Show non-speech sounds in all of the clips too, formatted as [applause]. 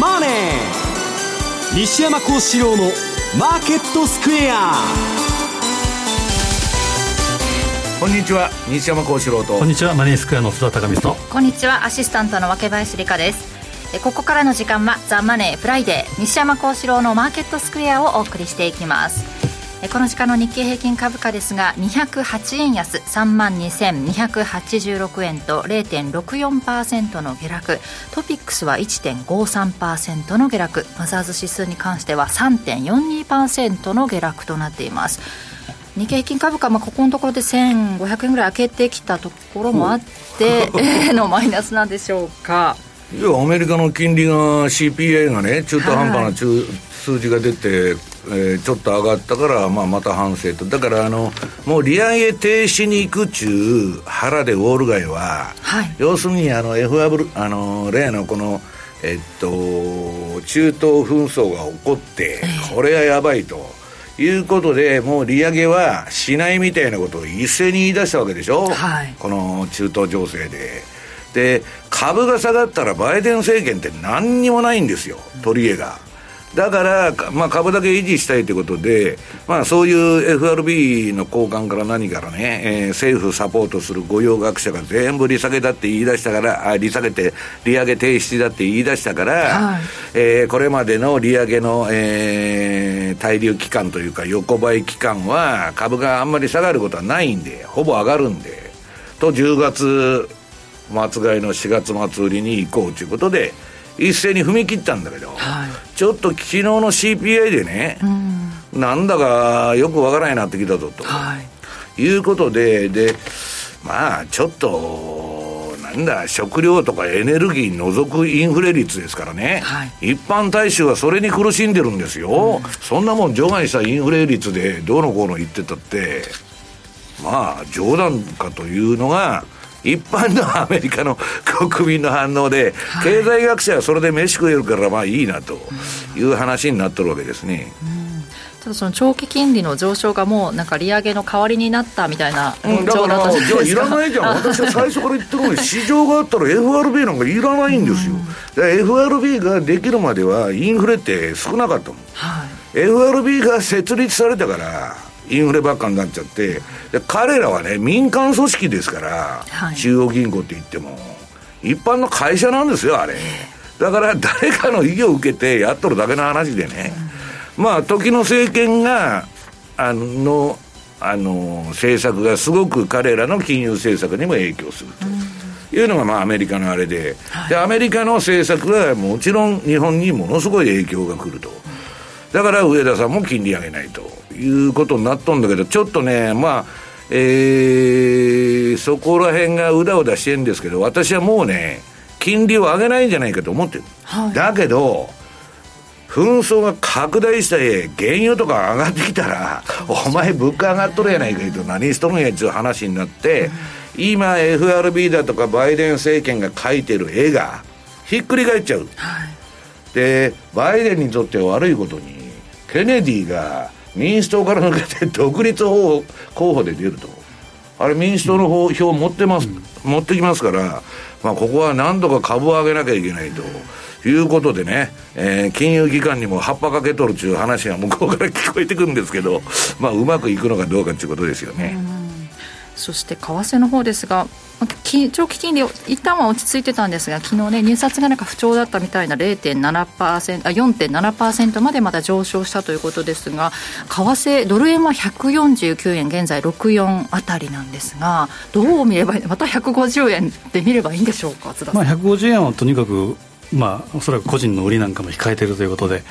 マネー」西山孝四郎の「マーケットスクエア」こんにちは西山孝四郎と。こんにちはマネースクエアの須田貴美と。こんにちはアシスタントの若林理香です。ここからの時間は「ザ・マネーフライデー西山孝四郎のマーケットスクエア」をお送りしていきますこの時間の日経平均株価ですが208円安3万2286円と0.64%の下落。トピックスは1.53%の下落。マザーズ指数に関しては3.42%の下落となっています。日経平均株価、まあ、ここのところで1500円ぐらい開けてきたところもあって [laughs] のマイナスなんでしょうか。いやアメリカの金利が CPI がね中途半端な中、はい、数字が出て、えー、ちょっと上がったから、まあ、また反省と。だからあのもう利上げ停止に行くちゅう腹でウォール街は、はい、要するにあの FW あの例のこのえっと中東紛争が起こって、これはやばいと。いうことで、もう利上げはしないみたいなことを一斉に言い出したわけでしょ、はい、この中東情勢で。で株が下がったらバイデン政権って何にもないんですよ取り柄がだから、まあ、株だけ維持したいということで、まあ、そういう FRB の高官から何からね、えー、政府サポートする御用学者が全部利下げだって言い出したからあ利下げて利上げ停止だって言い出したから、はい、えー、これまでの利上げの、えー、滞留期間というか横ばい期間は株があんまり下がることはないんでほぼ上がるんでと10月末買いの4月末売りに行こうということで一斉に踏み切ったんだけど、はい、ちょっと昨日の CPI でね、うん、なんだかよくわからないなってきたぞと、はい、いうことででまあちょっとなんだ食料とかエネルギー除くインフレ率ですからね、はい、一般大衆はそれに苦しんでるんですよ、うん、そんなもん除外したインフレ率でどうのこうの言ってたってまあ冗談かというのが一般のアメリカの国民の反応で、はい、経済学者はそれで飯食えるからまあいいなという話になってるわけですね。ただその長期金利の上昇がもうなんか利上げの代わりになったみたいな論調だったじゃないですか、うん、いらないじゃん。[laughs] 私は最初から言ってるのに市場があったら FRB なんかいらないんですよ、うん、FRB ができるまではインフレって少なかったもん、はい、FRB が設立されたからインフレばっかになっちゃってで彼らはね民間組織ですから、はい、中央銀行って言っても一般の会社なんですよあれ。だから誰かの意を受けてやっとるだけの話でね、うん、まあ時の政権があのあの政策がすごく彼らの金融政策にも影響すると。いうのがまあアメリカのあれで。はい、でアメリカの政策はもちろん日本にものすごい影響が来ると、だから上田さんも金利上げないということになっとんだけど、ちょっとね、まあ、えー、そこら辺がうだうだしてるんですけど、私はもうね、金利を上げないんじゃないかと思ってる。はい、だけど、紛争が拡大して原油とか上がってきたら、[laughs] お前物価上がっとるやないかと何しとるんやっちゅう話になって、今 FRB だとかバイデン政権が描いてる絵がひっくり返っちゃう。はい、で、バイデンにとって悪いことに、ケネディが民主党から抜けて [laughs] 独立候補で出るとあれ民主党の票持ってます、うん、持ってきますから、まあ、ここは何とか株を上げなきゃいけないと。いうことでね、えー、金融機関にも葉っぱかけとるっていう話が向こうから聞こえてくるんですけど、まあ、うまくいくのかどうかっていうことですよね。そして為替の方ですが、長期金利、一旦は落ち着いてたんですが、昨日ね、入札がなんか不調だったみたいな0.7%あ4.7%までまだ上昇したということですが、為替、ドル円は149円、現在64あたりなんですが、どう見ればいいまた150円で見ればいいんでしょうか、まあ、150円はとにかく、まあ、おそらく個人の売りなんかも控えているということで。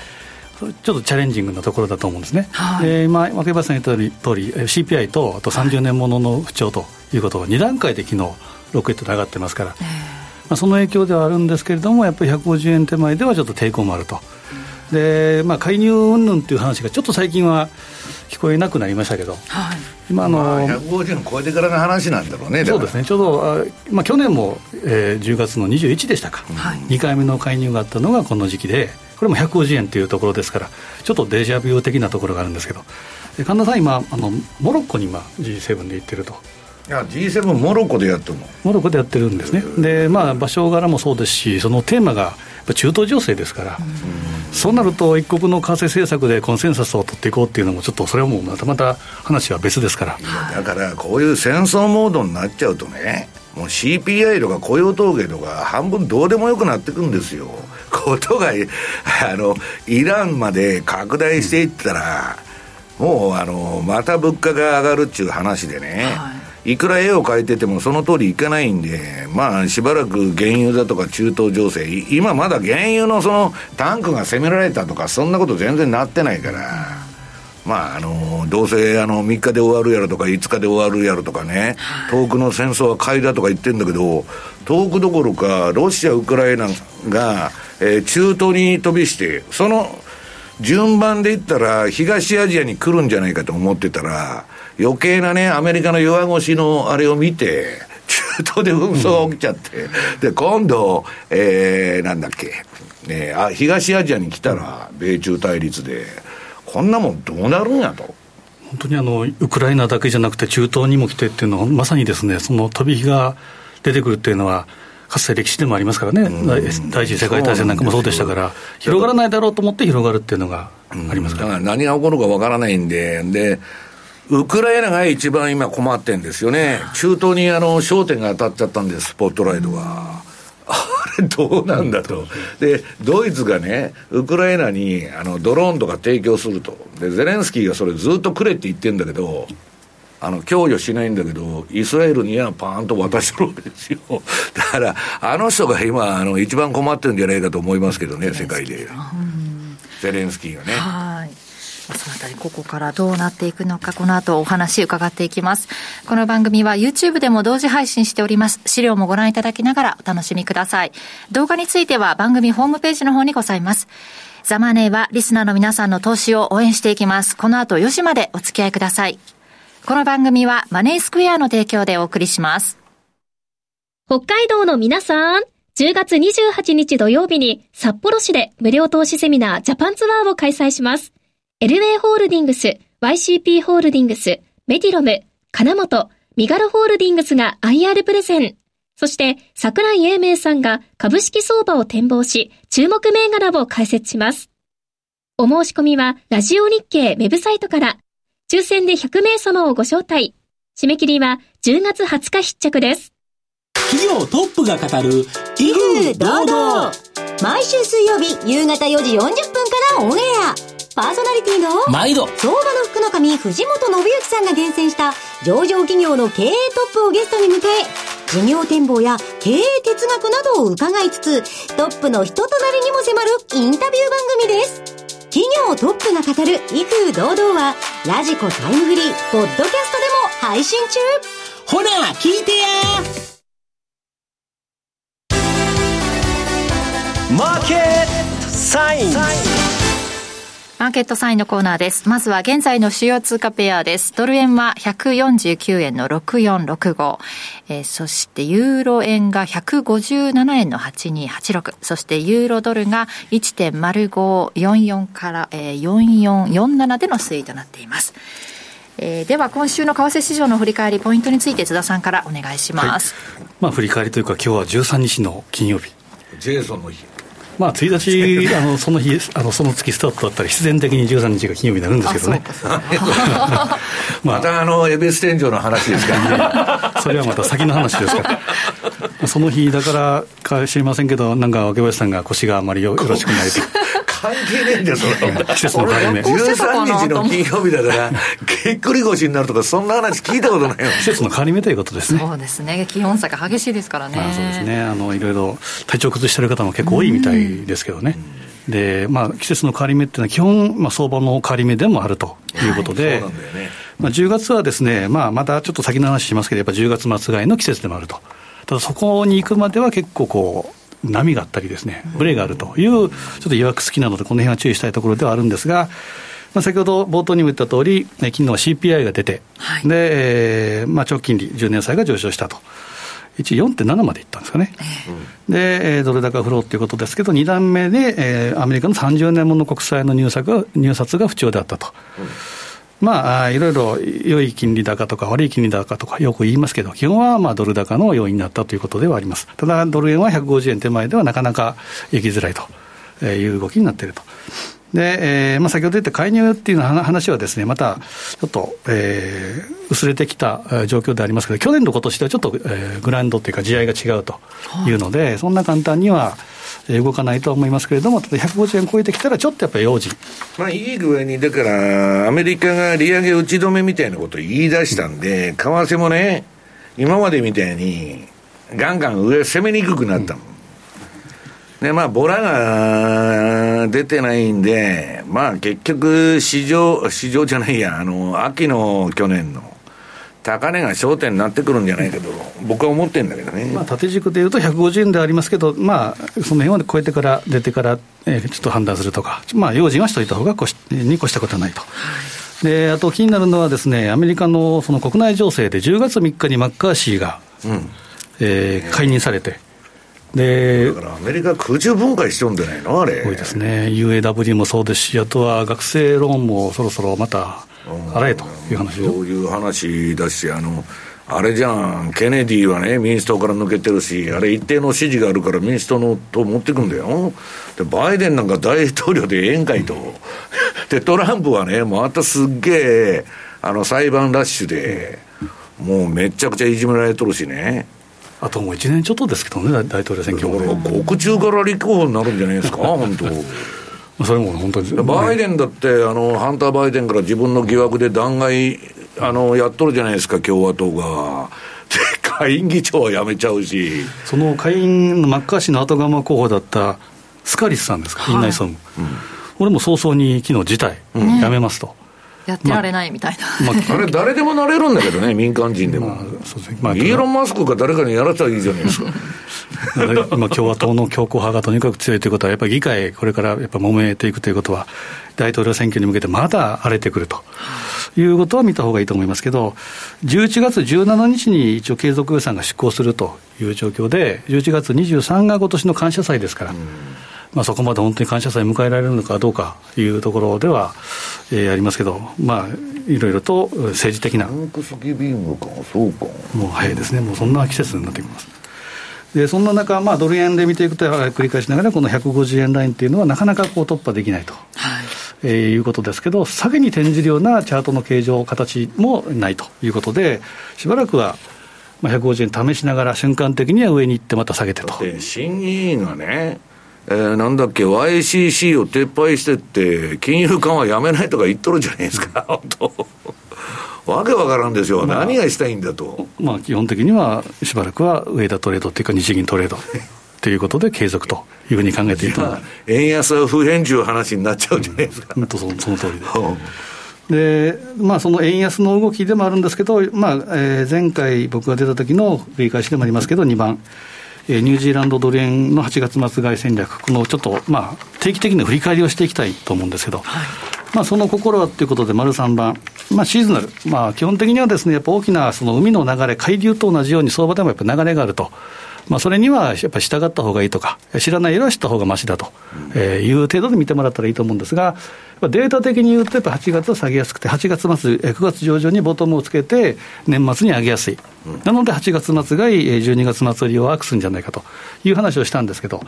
ちょっとチャレンジングなところだと思うんですね、はい、で今、若林さん言った通り、CPI とあと30年ものの不調ということが2段階で昨日ロケットで上がってますから、まあ、その影響ではあるんですけれども、やっぱり150円手前ではちょっと抵抗もあると。でまあ、介入云々という話がちょっと最近は聞こえなくなりましたけど、はい、今の、まあ、150円超えてからの話なんだろうねそうですね。ちょうどあ、まあ、去年も、えー、10月の21でしたか、はい、2回目の介入があったのがこの時期でこれも150円というところですからちょっとデジャビュー的なところがあるんですけど。神田さん今あのモロッコに今 G7 で行ってるといや G7 モロッコでやってるの？モロッコでやってるんですね。でまあ場所柄もそうですしそのテーマが中東情勢ですから、そうなると、一国の為替政策でコンセンサスを取っていこうっていうのも、ちょっとそれはもうまたまた話は別ですから。だから、こういう戦争モードになっちゃうとね、もう CPI とか雇用統計とか半分どうでもよくなってくんですよ。ことが、あの、イランまで拡大していったら、もうあの、また物価が上がるっていう話でね、はい、いくら絵を描いててもその通りいかないんで、まあしばらく原油だとか中東情勢、今まだ原油のそのタンクが攻められたとか、そんなこと全然なってないから。まあ、あのどうせあの3日で終わるやろとか5日で終わるやろとかね、遠くの戦争は買いだとか言ってるんだけど、遠くどころか、ロシア、ウクライナが、えー、中東に飛びして、その順番で言ったら、東アジアに来るんじゃないかと思ってたら、余計なね、アメリカの弱腰のあれを見て、中東で紛争が起きちゃって、で、今度、えー、なんだっけ、ね、あ東アジアに来たら、米中対立で、こんなもんどうなるんやと。本当にあのウクライナだけじゃなくて、中東にも来てっていうのは、まさにですね、その飛び火が出てくるっていうのは、かつて歴史でもありますからね、第一次世界大戦なんかもそうでしたから、広がらないだろうと思って広がるっていうのがありますから、だから何が起こるかわからないんで、で、ウクライナが一番今困ってんですよね。中東にあの焦点が当たっちゃったんです、スポットライトが。あれどうなんだと。で、ドイツがね、ウクライナにあのドローンとか提供すると。で、ゼレンスキーがそれずっとくれって言ってんだけど、あの、供与しないんだけど、イスラエルにはパーンと渡してるわけですよ。[laughs] だから、あの人が今、あの、一番困ってるんじゃないかと思いますけどね、世界で。ゼレンスキーがね。はい。そのあたり、ここからどうなっていくのか、この後お話伺っていきます。この番組は YouTube でも同時配信しております。資料もご覧いただきながらお楽しみください。動画については番組ホームページの方にございます。ザマネーはリスナーの皆さんの投資を応援していきます。この後4時までお付き合いください。この番組はマネースクエアの提供でお送りします。北海道の皆さん、10月28日土曜日に札幌市で無料投資セミナージャパンツアーを開催します。エルウェイホールディングス、YCP ホールディングス、メディロム、金本、ミガロホールディングスが IR プレゼン。そして、桜井英明さんが株式相場を展望し、注目銘柄を解説します。お申し込みは、ラジオ日経ウェブサイトから、抽選で100名様をご招待。締め切りは10月20日必着です。企業トップが語る、威風堂々。毎週水曜日夕方4時40分からオンエア。パーソナリティの毎度相場の福の神藤本信之さんが厳選した上場企業の経営トップをゲストに迎え事業展望や経営哲学などを伺いつつトップの人となりにも迫るインタビュー番組です企業トップが語る威風堂々は、ラジコタイムフリー、ポッドキャストでも配信中。ほら、聞いてや。マーケットサインマーケットサインのコーナーです。まずは現在の主要通貨ペアです。ドル円は149円の6465。えー、そしてユーロ円が157円の8286。そしてユーロドルが1.0544から、えー、4447での推移となっています。えー、では今週の為替市場の振り返りポイントについて津田さんからお願いします、はい、まあ振り返りというか今日は13日の金曜日ジェイソンの日まあ、1日、あのその日あの、その月スタートだったら、必然的に13日が金曜日になるんですけどね。[laughs] またあの、エベス天井の話ですから、それはまた先の話ですから。[laughs] その日だからか知りませんけど、なんか、若林さんが腰があまりよろしくないと。関係ねえんだよ、その。[laughs] 季節の変わり目。13日の金曜日だから、げっくり腰になるとか、そんな話聞いたことないよ。季節の変わり目ということですね。そうですね。気温差が激しいですからね。まあ、そうですね。あの、いろいろ体調崩してる方も結構多いみたいですけどね。で、まあ、季節の変わり目っていうのは、基本、まあ、相場の変わり目でもあるということで、はい、そうなんだよね。まあ、10月はですね、まあ、またちょっと先の話しますけど、やっぱ10月末買いの季節でもあると。ただそこに行くまでは結構こう、波があったりですね、ブレがあるという、ちょっと曰く好きなので、この辺は注意したいところではあるんですが、まあ、先ほど冒頭にも言った通り、昨日は CPI が出て、はい、で、えーまあ、長期金利、10年債が上昇したと。一応4.7までいったんですかね、えー、で、えー、ドル高フローということですけど、2段目で、えー、アメリカの30年もの国債の入札が入札が不調であったと。まあ、いろいろ良い金利高とか悪い金利高とかよく言いますけど、基本はまあドル高の要因になったということではあります。ただ、ドル円は150円手前ではなかなか行きづらいという動きになっていると。で、えーまあ、先ほど言った介入っていう話はですね、またちょっと、えー、薄れてきた状況でありますけど、去年と今年ではちょっと、えー、グランドっていうか、地合いが違うというので、はい、そんな簡単には、動かないとは思いますけれども、ただ150円超えてきたら、ちょっとやっぱり用心。まあ、いい具合に、だから、アメリカが利上げ打ち止めみたいなことを言い出したんで、為替もね、今までみたいに、ガンガン上攻めにくくなったもん。で、まあ、ボラが出てないんで、まあ、結局、市場、市場じゃないや、あの、秋の去年の、高値が焦点になってくるんじゃないけど、僕は思ってるんだけどね。まあ、縦軸でいうと150円でありますけど、まあ、その辺を超えてから、出てから、えー、ちょっと判断するとか、まあ、用心はしといた方がこしに越したことはないと。で、あと気になるのはですね、アメリカのその国内情勢で10月3日にマッカーシーが、うん、えー、解任されて、でだからアメリカ、空中分解しちゃうんじゃないの、あれ。多いですね、UAW もそうですし、あとは学生ローンもそろそろまた洗えという話そういう話だし、あのあれじゃん、ケネディはね、民主党から抜けてるし、あれ、一定の支持があるから民主党の党持ってくんだよ。で、バイデンなんか大統領でええんかいと。[laughs] で、トランプはね、またすっげえ、あの、裁判ラッシュで、もうめちゃくちゃいじめられとるしね。あともう1年ちょっとですけどね、大統領選挙も、ね。国中から立候補になるんじゃないですか、本当。[laughs] それも本当にバイデンだって、あのハンター・バイデンから自分の疑惑で弾劾あのやっとるじゃないですか、共和党が。[laughs] 下院議長は辞めちゃうし。その下院のマッカーシーの後釜候補だったスカリスさんですか、院内総務。うん、俺も早々に昨日辞退、うん、辞めますと。やってられないみたいな、まあ、あれ、誰でもなれるんだけどね、[laughs] 民間人でも、まあまあ、イーロン・マスクが誰かにやらせたらいいじゃないですか。[laughs] 今、共和党の強硬派がとにかく強いということは、やっぱり議会、これからやっぱ揉めていくということは、大統領選挙に向けてまだ荒れてくるということは見たほうがいいと思いますけど、11月17日に一応、継続予算が執行するという状況で、11月23が今年の感謝祭ですから。まあ、そこまで本当に感謝祭迎えられるのかどうかというところでは、えー、ありますけど、まあ、いろいろと政治的な。もう早いですね、もうそんな季節になってきます。でそんな中、まあ、ドル円で見ていくと、繰り返しながら、この150円ラインっていうのは、なかなかこう突破できないと、はいえー、いうことですけど、下げに転じるようなチャートの形状、形もないということで、しばらくは、まあ、150円試しながら、瞬間的には上に行って、また下げてと。審議員がねえー、なんだっけ、YCC を撤廃してって、金融緩和やめないとか言っとるじゃないですか、本当。わけわからんですよ、まあ、何がしたいんだと。まあ、基本的には、しばらくは上田トレードっていうか、日銀トレード。[laughs] ということで継続というふうに考えていると円安は不変中話になっちゃうじゃないですか。うん、そのその通りで。で、まあ、その円安の動きでもあるんですけど、まあえー、前回僕が出た時の繰り返しでもありますけど、2番、ニュージーランドドル円の8月末買い戦略、このちょっと、まあ、定期的な振り返りをしていきたいと思うんですけど、はい、まあ、その心はということで、丸3番、まあ、シーズナル、まあ、基本的にはですね、やっぱ大きなその海の流れ、海流と同じように相場でもやっぱ流れがあると。まあ、それにはやっぱり従った方がいいとか、知らないよりは知った方がましだと、えいう程度で見てもらったらいいと思うんですが、データ的に言うと、やっぱ8月は下げやすくて、8月末、9月上旬にボトムをつけて、年末に上げやすい、なので8月末買い、12月末利用を悪すんじゃないかという話をしたんですけど、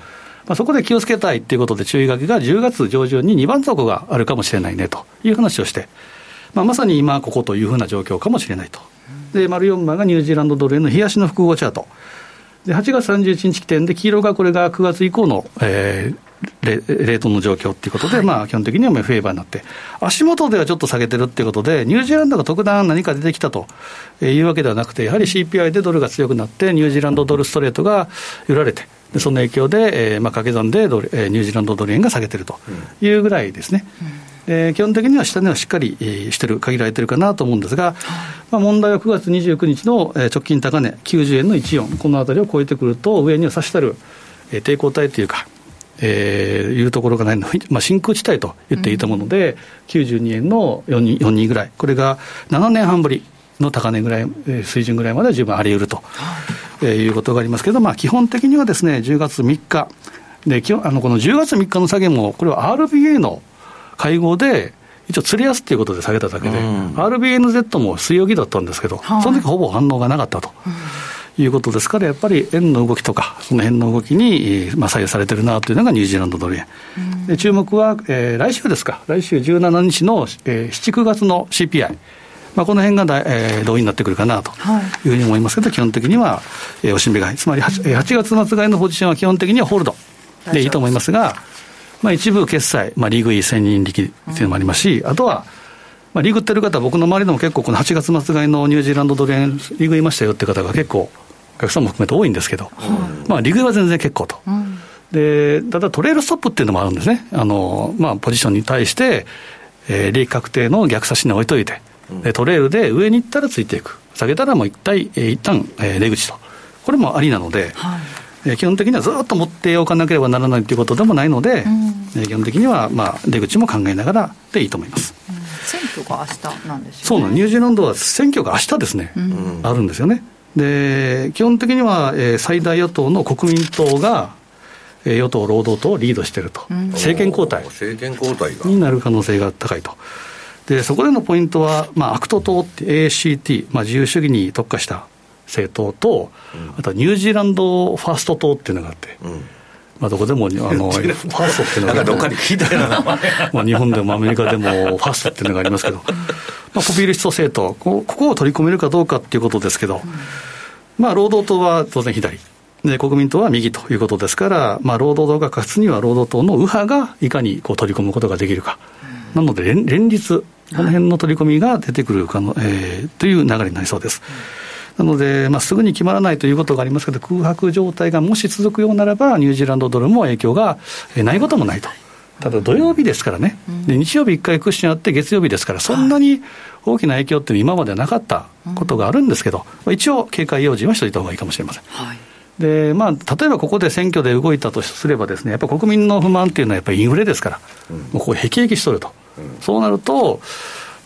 まあ、そこで気をつけたいということで、注意書きが10月上旬に2番底があるかもしれないねという話をして、まあ、まさに今、ここというふうな状況かもしれないと。で、丸4番がニュージーランドドル円の冷やしの複合チャート。で、8月31日起点で、黄色がこれが9月以降の、えー、レレートの状況ということで、はい、まあ、基本的にはフェーバーになって、足元ではちょっと下げてるっていうことで、ニュージーランドが特段何か出てきたというわけではなくて、やはり CPI でドルが強くなって、ニュージーランドドルストレートが売られて、でその影響で、えーまあ、掛け算でドル、えー、ニュージーランドドル円が下げてるというぐらいですね。うんえー、基本的には下値はしっかり、してる、限られてるかなと思うんですが、まあ、問題は9月29日の、えー、直近高値、90円の14、このあたりを超えてくると、上には差したる、えー、抵抗体というか、えー、いうところがないの、[laughs] まあ、真空地帯と言っていいと思うので、うん、92円の42ぐらい、これが7年半ぶりの高値ぐらい、水準ぐらいまでは十分あり得ると、えー、いうことがありますけど、まあ、基本的にはですね、10月3日、であのこの10月3日の下げも、これは RBA の会合で、一応、釣れ安っていうことで下げただけで、うん、RBNZ も水曜日だったんですけど、はその時ほぼ反応がなかったと。いうことですから、やっぱり円の動きとか、その辺の動きに、まあ、左右されてるなというのがニュージーランドドル円。で注目は、えー、来週ですか、来週17日の、えー、7、9月の CPI。まあ、この辺がだ、えー、同意になってくるかなというふうに思いますけど、はい、基本的には、えー、おしんべ買い、つまり 8, 8月末買いのポジションは基本的にはホールドでいいと思いますが、まあ、一部決済、まあ、リーグイ1000人力っていうのもありますし、うん、あとは、まあ、リーグってる方、僕の周りでも結構、この8月末買いのニュージーランドドル円、リーグいましたよって方が結構、お客さんも含めて多いんですけど、うん、まあ、リーグは全然結構と。うん。でただトレールストップっていうのもあるんですね、あのまあ、ポジションに対して、えー、利益確定の逆差しに置いといて、でトレールで上に行ったらついていく、下げたらもう一体、えー、一旦、えー、出口と、これもありなので、はいえー、基本的にはずっと持っておかなければならないということでもないので、うん、えー、基本的には、まあ、出口も考えながらでいいと思います。うん、選挙が明日なんですよ、ね、そうなニュージーランドは選挙が明日ですね、うん、あるんですよね。で基本的には、えー、最大野党の国民党が、えー、与党、労働党をリードしていると、政権交代。政権交代になる可能性が高いと。でそこでのポイントは、まあ、アクト党って ACT、まあ、自由主義に特化した政党と、あとはニュージーランドファースト党っていうのがあって、うん、まあ、どこでもあの [laughs] ファーストっていうのがどっかに聞いたような。まあ日本でもアメリカでもファーストっていうのがありますけど、まあ、ポピュリスト政党こ、ここを取り込めるかどうかっていうことですけど、まあ、労働党は当然左。で国民党は右ということですから、まあ、労働党が勝つには労働党の右派がいかにこう取り込むことができるか、なので連連立、この辺の取り込みが出てくるかの、えー、という流れになりそうです。なので、まあ、すぐに決まらないということがありますけど、空白状態がもし続くようならば、ニュージーランドドルも影響がないこともないと。ただ土曜日ですからね、で日曜日1回クッションあって、月曜日ですから、そんなに大きな影響っていうのは今までなかったことがあるんですけど、一応、警戒用心はしておいたほうがいいかもしれません。はい。でまあ、例えばここで選挙で動いたとすればです、ね、やっぱり国民の不満っていうのはやっぱりインフレですから、うん、もうここ、へきへきしとると、うん、そうなると、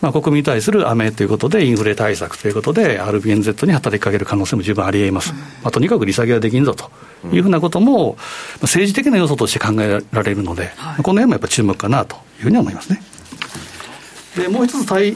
まあ、国民に対する雨ということで、インフレ対策ということで、RBNZ に働きかける可能性も十分ありえます、うん、まあ、とにかく利下げはできんぞというふうなことも、政治的な要素として考えられるので、はい、この辺もやっぱ注目かなというふうに思いますね。でもう一つ対、え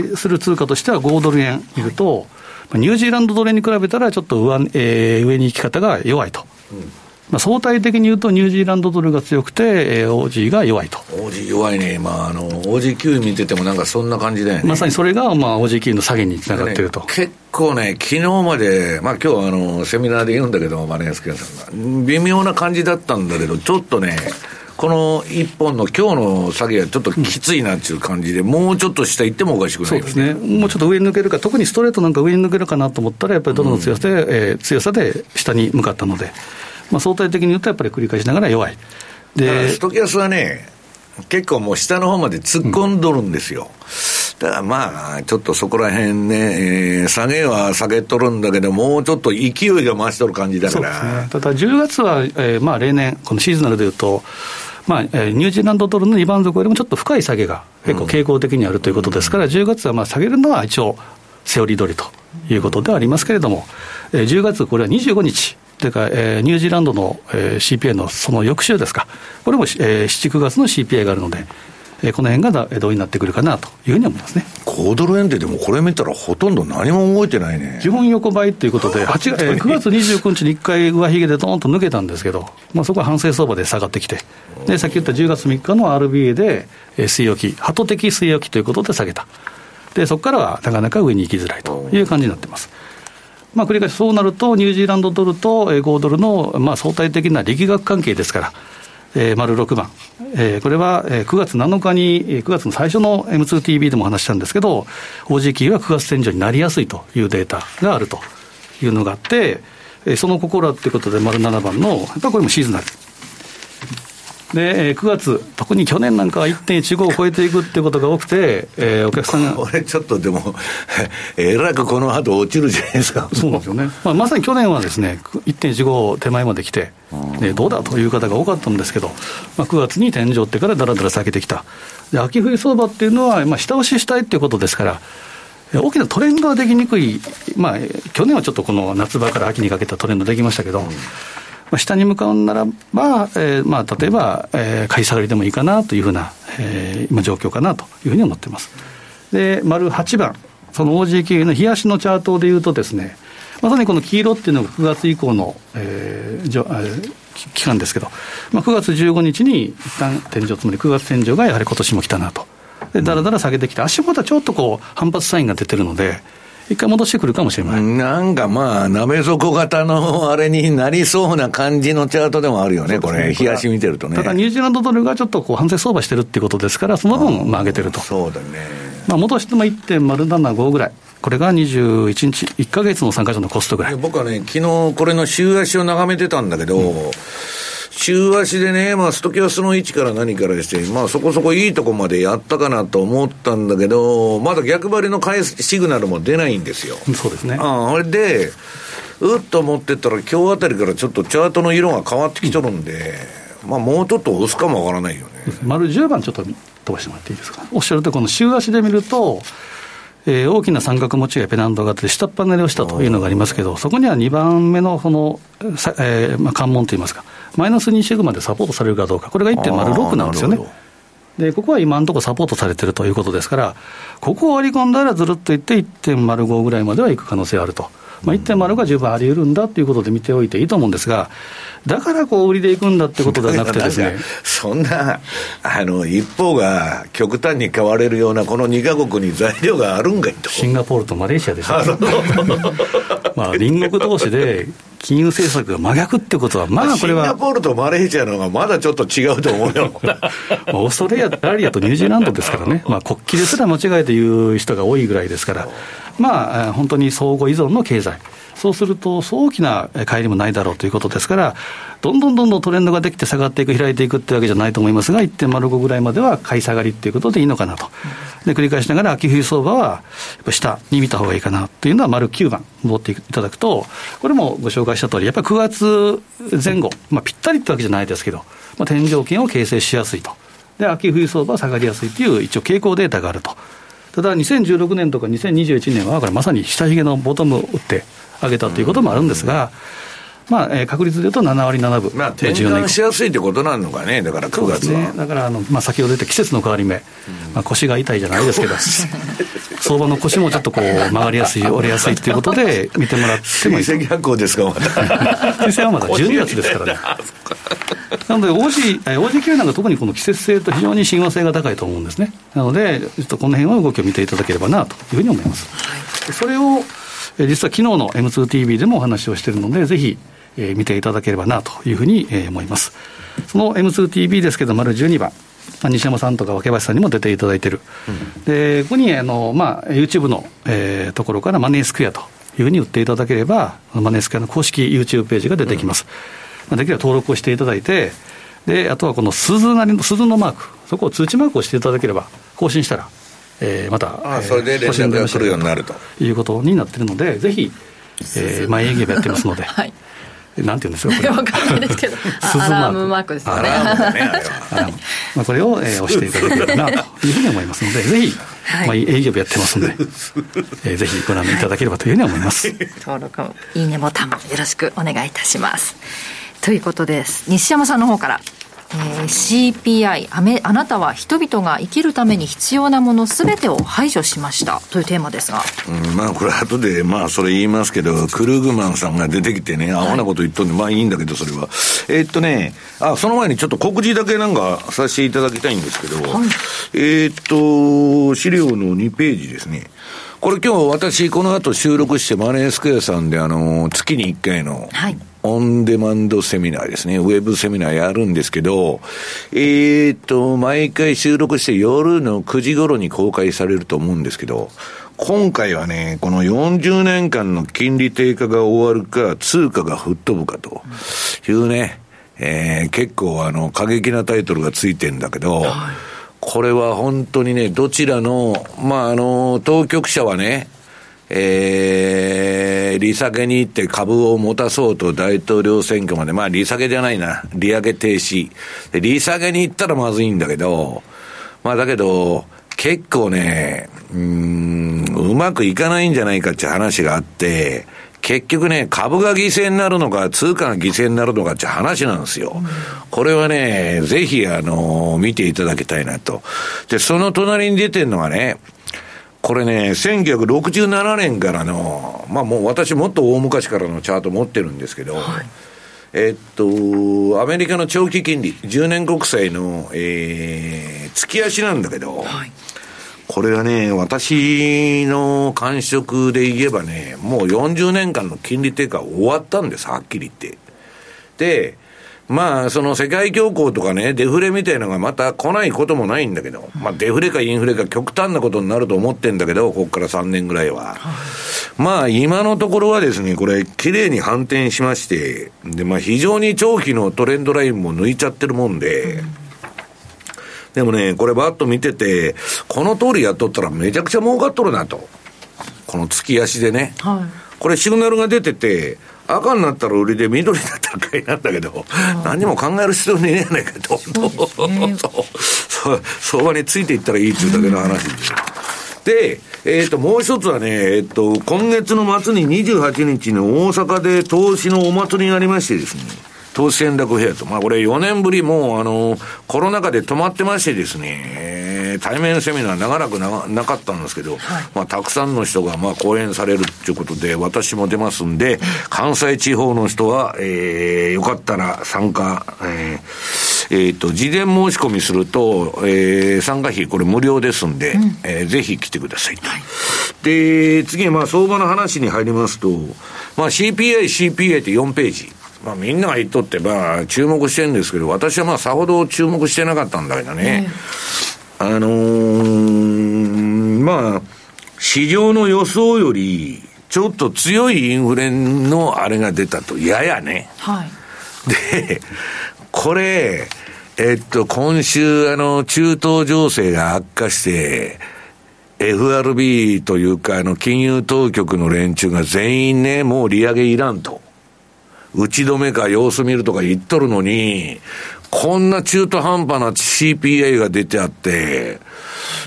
ー、する通貨としては、5ドル円いると、はいニュージーランドドルに比べたら、ちょっと上,、えー、上に行き方が弱いと。うんまあ、相対的に言うと、ニュージーランドドルが強くて、えー、OG が弱いと。OG 弱いね、まあ、あの OG 級見てても、なんかそんな感じだよね。まさにそれが、まあ、OG 級の下げにつながっていると、ね、結構ね、昨日まで、まあ今日あのセミナーで言うんだけど、マネースケさんが、微妙な感じだったんだけど、ちょっとね、この一本の今日の下げはちょっときついなっていう感じで、もうちょっと下行ってもおかしくないそうですね、もうちょっと上に抜けるか、特にストレートなんか上に抜けるかなと思ったら、やっぱりドルの強さで、うん、えー、強さで下に向かったので、まあ、相対的に言うと、やっぱり繰り返しながら弱い。でストキャスはね、結構もう下の方まで突っ込んどるんですよ。うん、だからまあ、ちょっとそこら辺ね、えー、下げは下げとるんだけど、もうちょっと勢いが増しとる感じだから。ね、ただ10月は、えー、まあ例年、このシーズナルでいうと、まあ、ニュージーランドドルの2番底よりもちょっと深い下げが結構傾向的にあるということですから、うん、10月はまあ下げるのは一応、セオリー通りということではありますけれども、えー、10月、これは25日。というか、えー、ニュージーランドの、えー、CPI のその翌週ですか、これも、えー、7、9月の CPI があるので、えー、この辺が同意になってくるかなというふうに思いますね。5ドル円で、でもこれ見たら、ほとんど何も動いてないね。基本横ばいということで、[laughs] 8えー、9月29日に1回上髭でどーんと抜けたんですけど、まあ、そこは反省相場で下がってきて、でさっき言った10月3日の RBA で、えー、据え置き、鳩的据え置きということで下げた、でそこからはなかなか上に行きづらいという感じになってます。まあ、繰り返しそうなると、ニュージーランドドルと5ドルの、まあ、相対的な力学関係ですから、えー、丸6番、えー、これは9月7日に、9月の最初の M2TV でも話したんですけど、OG キーは9月天井になりやすいというデータがあるというのがあって、その心ということで、丸7番の、やっぱりこれもシーズナル。で、9月、特に去年なんかは1.15を超えていくっていうことが多くて、えー、お客さんが。これちょっとでも、[laughs] えらくこの後落ちるじゃないですか。そうなんですよね。まあ、まさに去年はですね、1.15手前まで来て、ね、どうだという方が多かったんですけど、まあ、9月に天井ってからだらだら下げてきた。で、秋冬相場っていうのは、まあ、下押ししたいっていうことですから、大きなトレンドはできにくい、まあ、去年はちょっとこの夏場から秋にかけたトレンドできましたけど、うんまあ、下に向かうならば、えーまあ、例えば、えー、買い下がりでもいいかなというふうな、えー、今状況かなというふうに思っています。で、丸8番、その OG の冷やしのチャートでいうとですね、まさにこの黄色っていうのが9月以降の、えー、じょえー、期間ですけど、まあ、9月15日に一旦天井、つまり9月天井がやはり今年も来たなと。で、だらだら下げてきて、足元はちょっとこう、反発サインが出てるので、一回戻してくるかもしれない。なんかまあ、鍋底型のあれになりそうな感じのチャートでもあるよね、これ、冷やし見てるとね。ただ、ニュージーランドドルがちょっとこう反省相場してるってことですから、その分、まあ、上げてると。そうだね。まあ、戻しても1.075ぐらい。これが21日、1か月の参加者のコストぐらい。僕はね、昨日これの週足を眺めてたんだけど、うん週足でね、まあ、ストキャスの位置から何からして、まあ、そこそこいいとこまでやったかなと思ったんだけど、まだ逆張りの返すシグナルも出ないんですよ。そうですね。ああれで、うっと思ってたら、今日あたりからちょっとチャートの色が変わってきとるんで、うん、まあ、もうちょっと押すかもわからないよね。丸10番ちょっと飛ばしてもらっていいですか？おっしゃるとこの週足で見ると、えー、大きな三角持ちがペナント型で下っ端なりをしたというのがありますけど、そこには2番目のその、えーまあ、関門といいますか、マイナス2シグマでサポートされるかどうか、これが1.06なんですよね。で、ここは今のところサポートされてるということですから、ここを割り込んだらずるっといって1.05ぐらいまではいく可能性があると。まあ、1.0が十分あり得るんだということで見ておいていいと思うんですが、だからこう売りでいくんだってことではなくてですね。[laughs] そんな、あの、一方が極端に変われるようなこの2か国に材料があるんかいと。シンガポールとマレーシアでしょ。[laughs] まあ、隣国同士で金融政策が真逆ってことは、まあこれは。シンガポールとマレーシアの方がまだちょっと違うと思うよ。[laughs] オーストラリアとニュージーランドですからね、まあ、国旗ですら間違えて言う人が多いぐらいですから、まあ、本当に相互依存の経済。そうすると、そう大きな帰りもないだろうということですから、どんどんどんどんトレンドができて下がっていく、開いていくってわけじゃないと思いますが、1.05ぐらいまでは買い下がりっていうことでいいのかなと。で、繰り返しながら、秋冬相場は、やっぱ下に見た方がいいかなというのは、丸9番、戻っていただくと、これもご紹介した通り、やっぱり9月前後、まあ、ぴったりってわけじゃないですけど、まあ、天井圏を形成しやすいと。で、秋冬相場は下がりやすいという、一応傾向データがあると。ただ、2016年とか2021年は、これまさに下髭のボトムを打って、上げたということもあるんですが、まあ、えー、確率でいうと7割7分。まあ、転換しやすいってことなのかね、だから9月は。ね、だからあの、まあ、先ほど言った季節の変わり目、うん、まあ、腰が痛いじゃないですけど、[laughs] 相場の腰もちょっとこう、曲がりやすい、[laughs] 折れやすいっていうことで、見てもらってもいい。水逆行ですか、また。[laughs] 水星はまだ12月ですからね。なので OG、OG 級なんか特にこの季節性と非常に親和性が高いと思うんですね。なので、ちょっとこの辺の動きを見ていただければなというふうに思います。はい、それを実は昨日の M2TV でもお話をしているので、ぜひ、えー、見ていただければなというふうに、えー、思います。その M2TV ですけど、丸12番。西山さんとか若林さんにも出ていただいてる、うん、でここにあの、まあ、YouTube の、えー、ところからマネースクエアというふうに打っていただければ、マネースクエアの公式 YouTube ページが出てきます。うん、まあ、できれば登録をしていただいて、であとはこの鈴なりの鈴のマーク、そこを通知マークをしていただければ、更新したらえー、また、あそれで連絡が来るようになるということになってるので、ぜひ、えー、前営業やってますので。[laughs] はいなんていうんですか、これ。わかんないですけど、[laughs] アラームマークですよね。まあ、これを、えー、押していただければなというふうに思いますので、ぜひ、はい、まあ、営業部やってますので、えー、ぜひご覧いただければというふうに思います。登録、いいねボタンもよろしくお願いいたします。ということです。西山さんの方から、えー、CPI あめあなたは人々が生きるために必要なものすべてを排除しました。というテーマですが、うん、まあこれ後でまあそれ言いますけどクルーグマンさんが出てきてねアホなこと言っとんで、まあいいんだけどそれは。えー、っとねあその前にちょっと告示だけなんかさせていただきたいんですけど、はい、えー、っと資料の2ページですね。これ今日私この後収録してマネースクエアさんであの月に1回の、はいオンデマンドセミナーですね、ウェブセミナーやるんですけど、えー、っと、毎回収録して夜の9時頃に公開されると思うんですけど、今回はね、この40年間の金利低下が終わるか、通貨が吹っ飛ぶかというね、えー、結構あの、過激なタイトルがついてんだけど、これは本当にね、どちらの、まあ、あの、当局者はね、えー、利下げに行って株を持たそうと大統領選挙まで、まあ利下げじゃないな、利上げ停止。利下げに行ったらまずいんだけど、まあだけど、結構ね、うん、うまくいかないんじゃないかって話があって、結局ね、株が犠牲になるのか、通貨が犠牲になるのかって話なんですよ。これはね、ぜひ、あの、見ていただきたいなと。で、その隣に出てるのがね、これね、1967年からの、まあもう私もっと大昔からのチャート持ってるんですけど、はい、えっと、アメリカの長期金利、10年国債の、えー、月足なんだけど、はいこれがね、私の感触で言えばね、もう40年間の金利低下終わったんです、はっきり言って。で、まあ、その世界恐慌とかね、デフレみたいなのがまた来ないこともないんだけど、まあ、デフレかインフレか極端なことになると思ってんだけど、ここから3年ぐらいは。まあ、今のところはですね、これ、綺麗に反転しまして、で、まあ、非常に長期のトレンドラインも抜いちゃってるもんで、でもね、これバッと見てて、この通りやっとったらめちゃくちゃ儲かっとるなと。この月足でね。はい、これシグナルが出てて、赤になったら売りで緑になったら買いなんだけど、何も考える必要ねえやないかと。そうね、そう。相場についていったらいいっていうだけの話で。で、えっ、ー、と、もう一つはね、えっ、ー、と、今月の末に28日の大阪で投資のお祭りがありましてですね、投資戦略フェアと。まあこれ4年ぶりもうあの、コロナ禍で止まってましてですね、対面セミナー長らくななかったんですけど、はい、まあたくさんの人がまあ講演されるということで、私も出ますんで、関西地方の人は、えー、よかったら参加、えー、えっ、ー、と、事前申し込みすると、えー、参加費これ無料ですんで、うん、えー、ぜひ来てください。はい、で、次、まあ相場の話に入りますと、まあ CPI、CPA って4ページ。まあみんなが言っとって、まあ注目してるんですけど、私はまあさほど注目してなかったんだけどね。えー、あのー、まあ、市場の予想より、ちょっと強いインフレのあれが出たと、ややね。はい。で、これ、えっと、今週、あの、中東情勢が悪化して、FRB というか、あの、金融当局の連中が全員ね、もう利上げいらんと。打ち止めか様子見るとか言っとるのに、こんな中途半端な CPA が出てあって、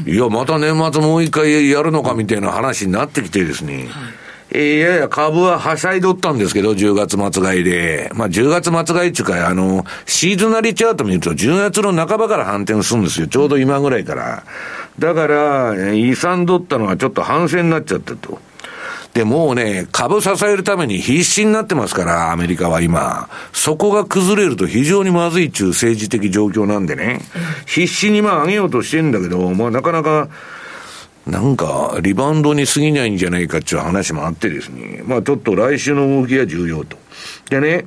いや、また年末もう一回やるのかみたいな話になってきてですね、はいえやいや、株ははしゃいどったんですけど、10月末買いで。まあ、10月末買いっていうか、あの、シーズナリーチャート見ると、10月の半ばから反転するんですよ。ちょうど今ぐらいから。だから、遺産どったのはちょっと反省になっちゃったと。で、もうね、株支えるために必死になってますから、アメリカは今。そこが崩れると非常にまずいっちゅう政治的状況なんでね。必死にまあ上げようとしてんだけど、まあなかなか、なんか、リバウンドに過ぎないんじゃないかっていう話もあってですね。まあちょっと来週の動きが重要と。でね、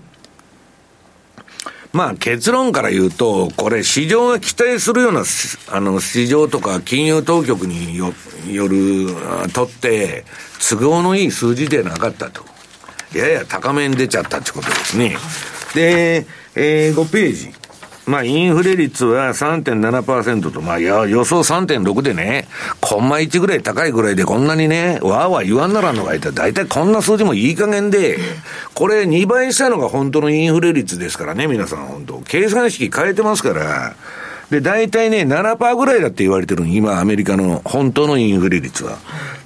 まあ結論から言うと、これ市場が期待するような、あの、市場とか金融当局によよる、とって、都合のいい数字でなかったと。やや高めに出ちゃったってことですね。で、えー、5ページ。まあ、インフレ率は3.7%と、まあ、や、予想3.6でね、コンマ1ぐらい高いぐらいでこんなにね、わーわー言わんならんのがいたら、大体こんな数字もいい加減で、これ2倍したのが本当のインフレ率ですからね、皆さん本当。計算式変えてますから、で、大体ね、7%ぐらいだって言われてる今、アメリカの本当のインフレ率は。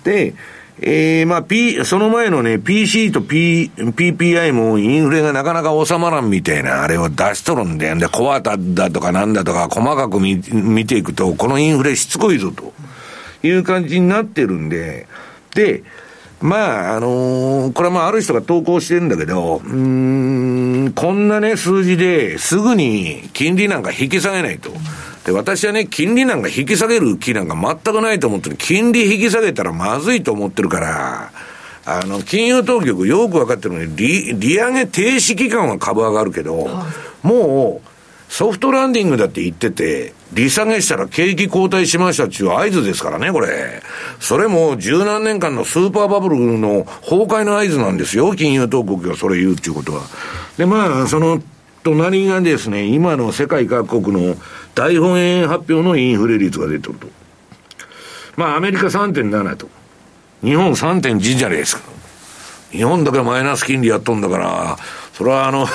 で、えー、まあ、P、その前のね、PC と P、PPI もインフレがなかなか収まらんみたいな、あれを出しとるんで、で、コアタだとかなんだとか細かく見見ていくと、このインフレしつこいぞという感じになってるんで、で、まあ、あのー、これはまあある人が投稿してるんだけど、うん、こんなね、数字ですぐに金利なんか引き下げないと。で、私はね、金利なんか引き下げる気なんか全くないと思ってる。金利引き下げたらまずいと思ってるから、あの、金融当局よく分かってるのに、利、利上げ停止期間は株上がるけど、もう、ソフトランディングだって言ってて、利下げしたら景気後退しましたっていう合図ですからね、これ。それも十何年間のスーパーバブルの崩壊の合図なんですよ、金融当局がそれ言うっていうことは。で、まあ、その、隣がですね、今の世界各国の大本営発表のインフレ率が出てると。まあ、アメリカ3.7と。日本3.1じゃないですか。日本だけマイナス金利やっとんだから、それはあの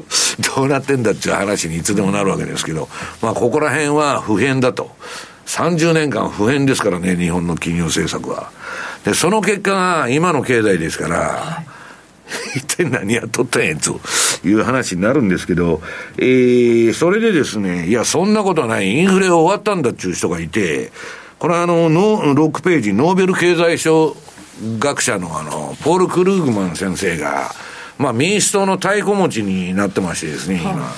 [laughs] どうなってんだっていう話にいつでもなるわけですけど、まあ、ここら辺は不変だと。30年間不変ですからね、日本の金融政策は。で、その結果が今の経済ですから、[laughs] 一体何やっとったんやという話になるんですけど、えー、それでですね、いや、そんなことはない、インフレ終わったんだっていう人がいて、これはあの、の6ページ、ノーベル経済賞学者のあの、ポール・クルーグマン先生が、まあ民主党の太鼓持ちになってましてですね、今。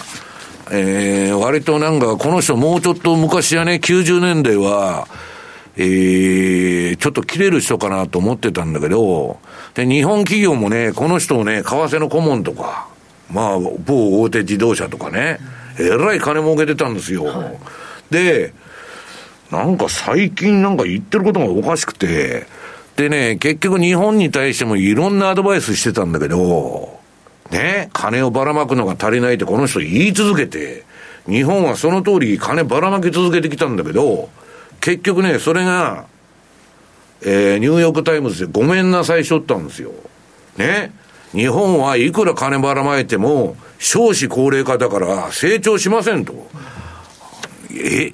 えー、割となんか、この人もうちょっと昔はね、90年代は、えー、ちょっと切れる人かなと思ってたんだけど、で、日本企業もね、この人をね、為替の顧問とか、まあ、某大手自動車とかね、えらい金儲けてたんですよ。はい、で、なんか最近なんか言ってることがおかしくて、でね、結局日本に対してもいろんなアドバイスしてたんだけど、ね、金をばらまくのが足りないってこの人言い続けて、日本はその通り金ばらまき続けてきたんだけど、結局ね、それが、えー、ニューヨークタイムズでごめんなさいしょったんですよ。ね。日本はいくら金ばらまいても、少子高齢化だから成長しませんと。え、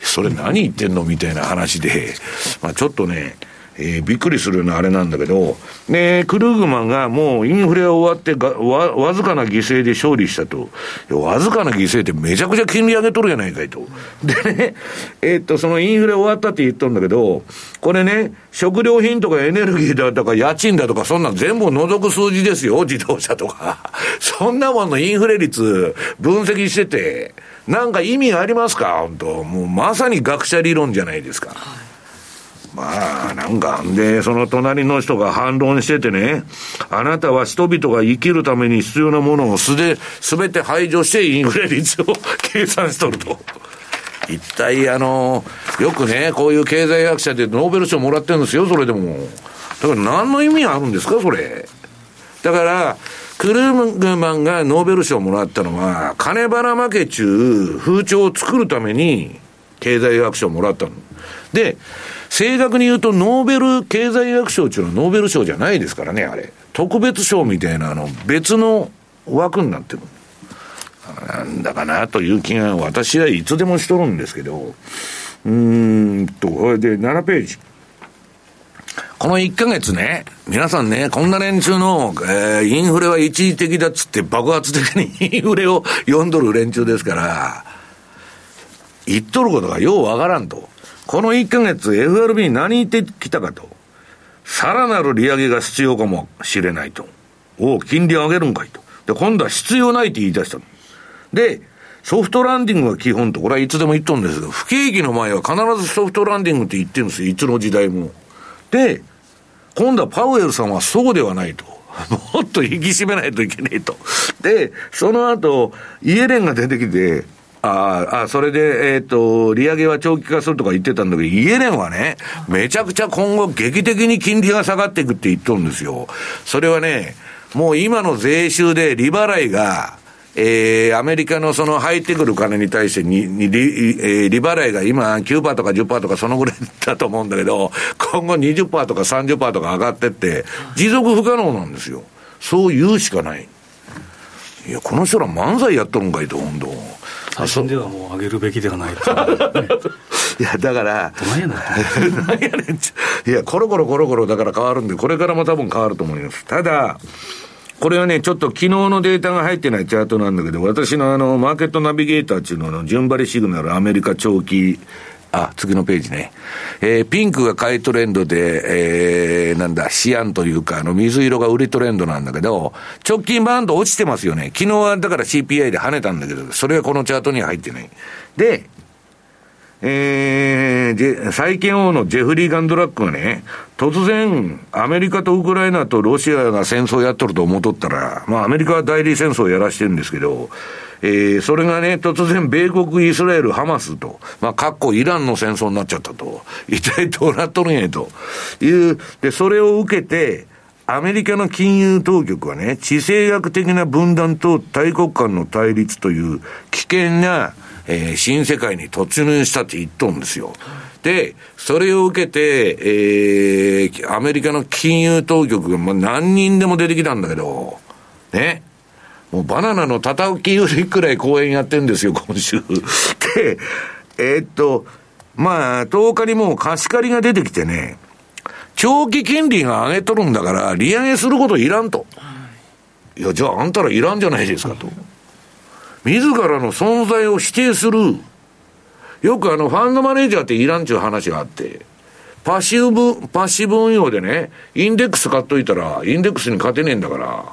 それ何言ってんの？みたいな話で、まあちょっとね、えー、びっくりするようなあれなんだけど、ね、クルーグマンがもうインフレは終わってがわ、わずかな犠牲で勝利したと。わずかな犠牲ってめちゃくちゃ金利上げとるやないかいと。でね、えー、っと、そのインフレ終わったって言っとるんだけど、これね、食料品とかエネルギーだとか家賃だとかそんなん全部除く数字ですよ、自動車とか。[laughs] そんなもんのインフレ率分析してて、なんか意味ありますか？本当もうまさに学者理論じゃないですか。まあ、なんか、んで、その隣の人が反論しててね、あなたは人々が生きるために必要なものをすで、すべて排除してインフレ率を [laughs] 計算しとると。一体、あの、よくね、こういう経済学者でノーベル賞もらってるんですよ、それでも。だから何の意味あるんですか、それ。だから、クルーグマンがノーベル賞もらったのは、金ばらまけ中、風潮を作るために、経済学賞をもらったの。で、正確に言うと、ノーベル経済学賞っていうのはノーベル賞じゃないですからね、あれ。特別賞みたいな、あの、別の枠になってる。なんだかなという気が、私はいつでもしとるんですけど、うーんと、で7ページ。この1ヶ月ね、皆さんね、こんな連中の、えー、インフレは一時的だっつって爆発的に [laughs] インフレを読んどる連中ですから、言っとることがようわからんと。この1ヶ月 FRB 何言ってきたかと。さらなる利上げが必要かもしれないと。お金利上げるんかいと。で、今度は必要ないって言い出したの。で、ソフトランディングが基本と、これはいつでも言っとるんですけど、不景気の前は必ずソフトランディングって言ってるんですよ。いつの時代も。で、今度はパウエルさんはそうではないと。[laughs] もっと引き締めないといけないと。で、その後、イエレンが出てきて、ああ、それで、えっ、ー、と、利上げは長期化するとか言ってたんだけど、イエレンはね、めちゃくちゃ今後劇的に金利が下がっていくって言っとるんですよ。それはね、もう今の税収で利払いが、えー、アメリカのその入ってくる金に対してに、に利、えー、利払いが今9%とか10%とかそのぐらいだと思うんだけど、今後20%とか30%とか上がってって、持続不可能なんですよ。そう言うしかない。いや、この人ら漫才やっとるんかいと、本当。最新ではもう上げるべきではない、ね、[laughs] いや、だから、何やねん。何やねん。いや、コロコロコロコロだから変わるんで、これからも多分変わると思います。ただ、これはね、ちょっと昨日のデータが入ってないチャートなんだけど、私のあの、マーケットナビゲーターっていうのの、順張りシグナル、アメリカ長期、あ、次のページね。えー、ピンクが買いトレンドで、えー、なんだ、シアンというか、あの、水色が売りトレンドなんだけど、直近バーンと落ちてますよね。昨日はだから CPI で跳ねたんだけど、それはこのチャートには入ってない。で、えー、債券王のジェフリー・ガンドラックがね、突然、アメリカとウクライナとロシアが戦争やっとると思っとったら、まあアメリカは代理戦争をやらしてるんですけど、えー、それがね、突然、米国、イスラエル、ハマスと、まあ、かっこイランの戦争になっちゃったと。一体どうなっとるんやと。いう、で、それを受けて、アメリカの金融当局はね、地政学的な分断と大国間の対立という危険な、えー、新世界に突入したって言っとんですよ。で、それを受けて、えー、アメリカの金融当局が、まあ、何人でも出てきたんだけど、ね。もうバナナの叩き売りくらい公演やってんですよ、今週。で、えー、っと、まあ、10日にもう貸し借りが出てきてね、長期金利が上げとるんだから、利上げすることいらんと。いや、じゃああんたらいらんじゃないですかと。自らの存在を否定する。よくあの、ファンドマネージャーっていらんちゅう話があって、パッシブ、パッシブ運用でね、インデックス買っといたら、インデックスに勝てねえんだから、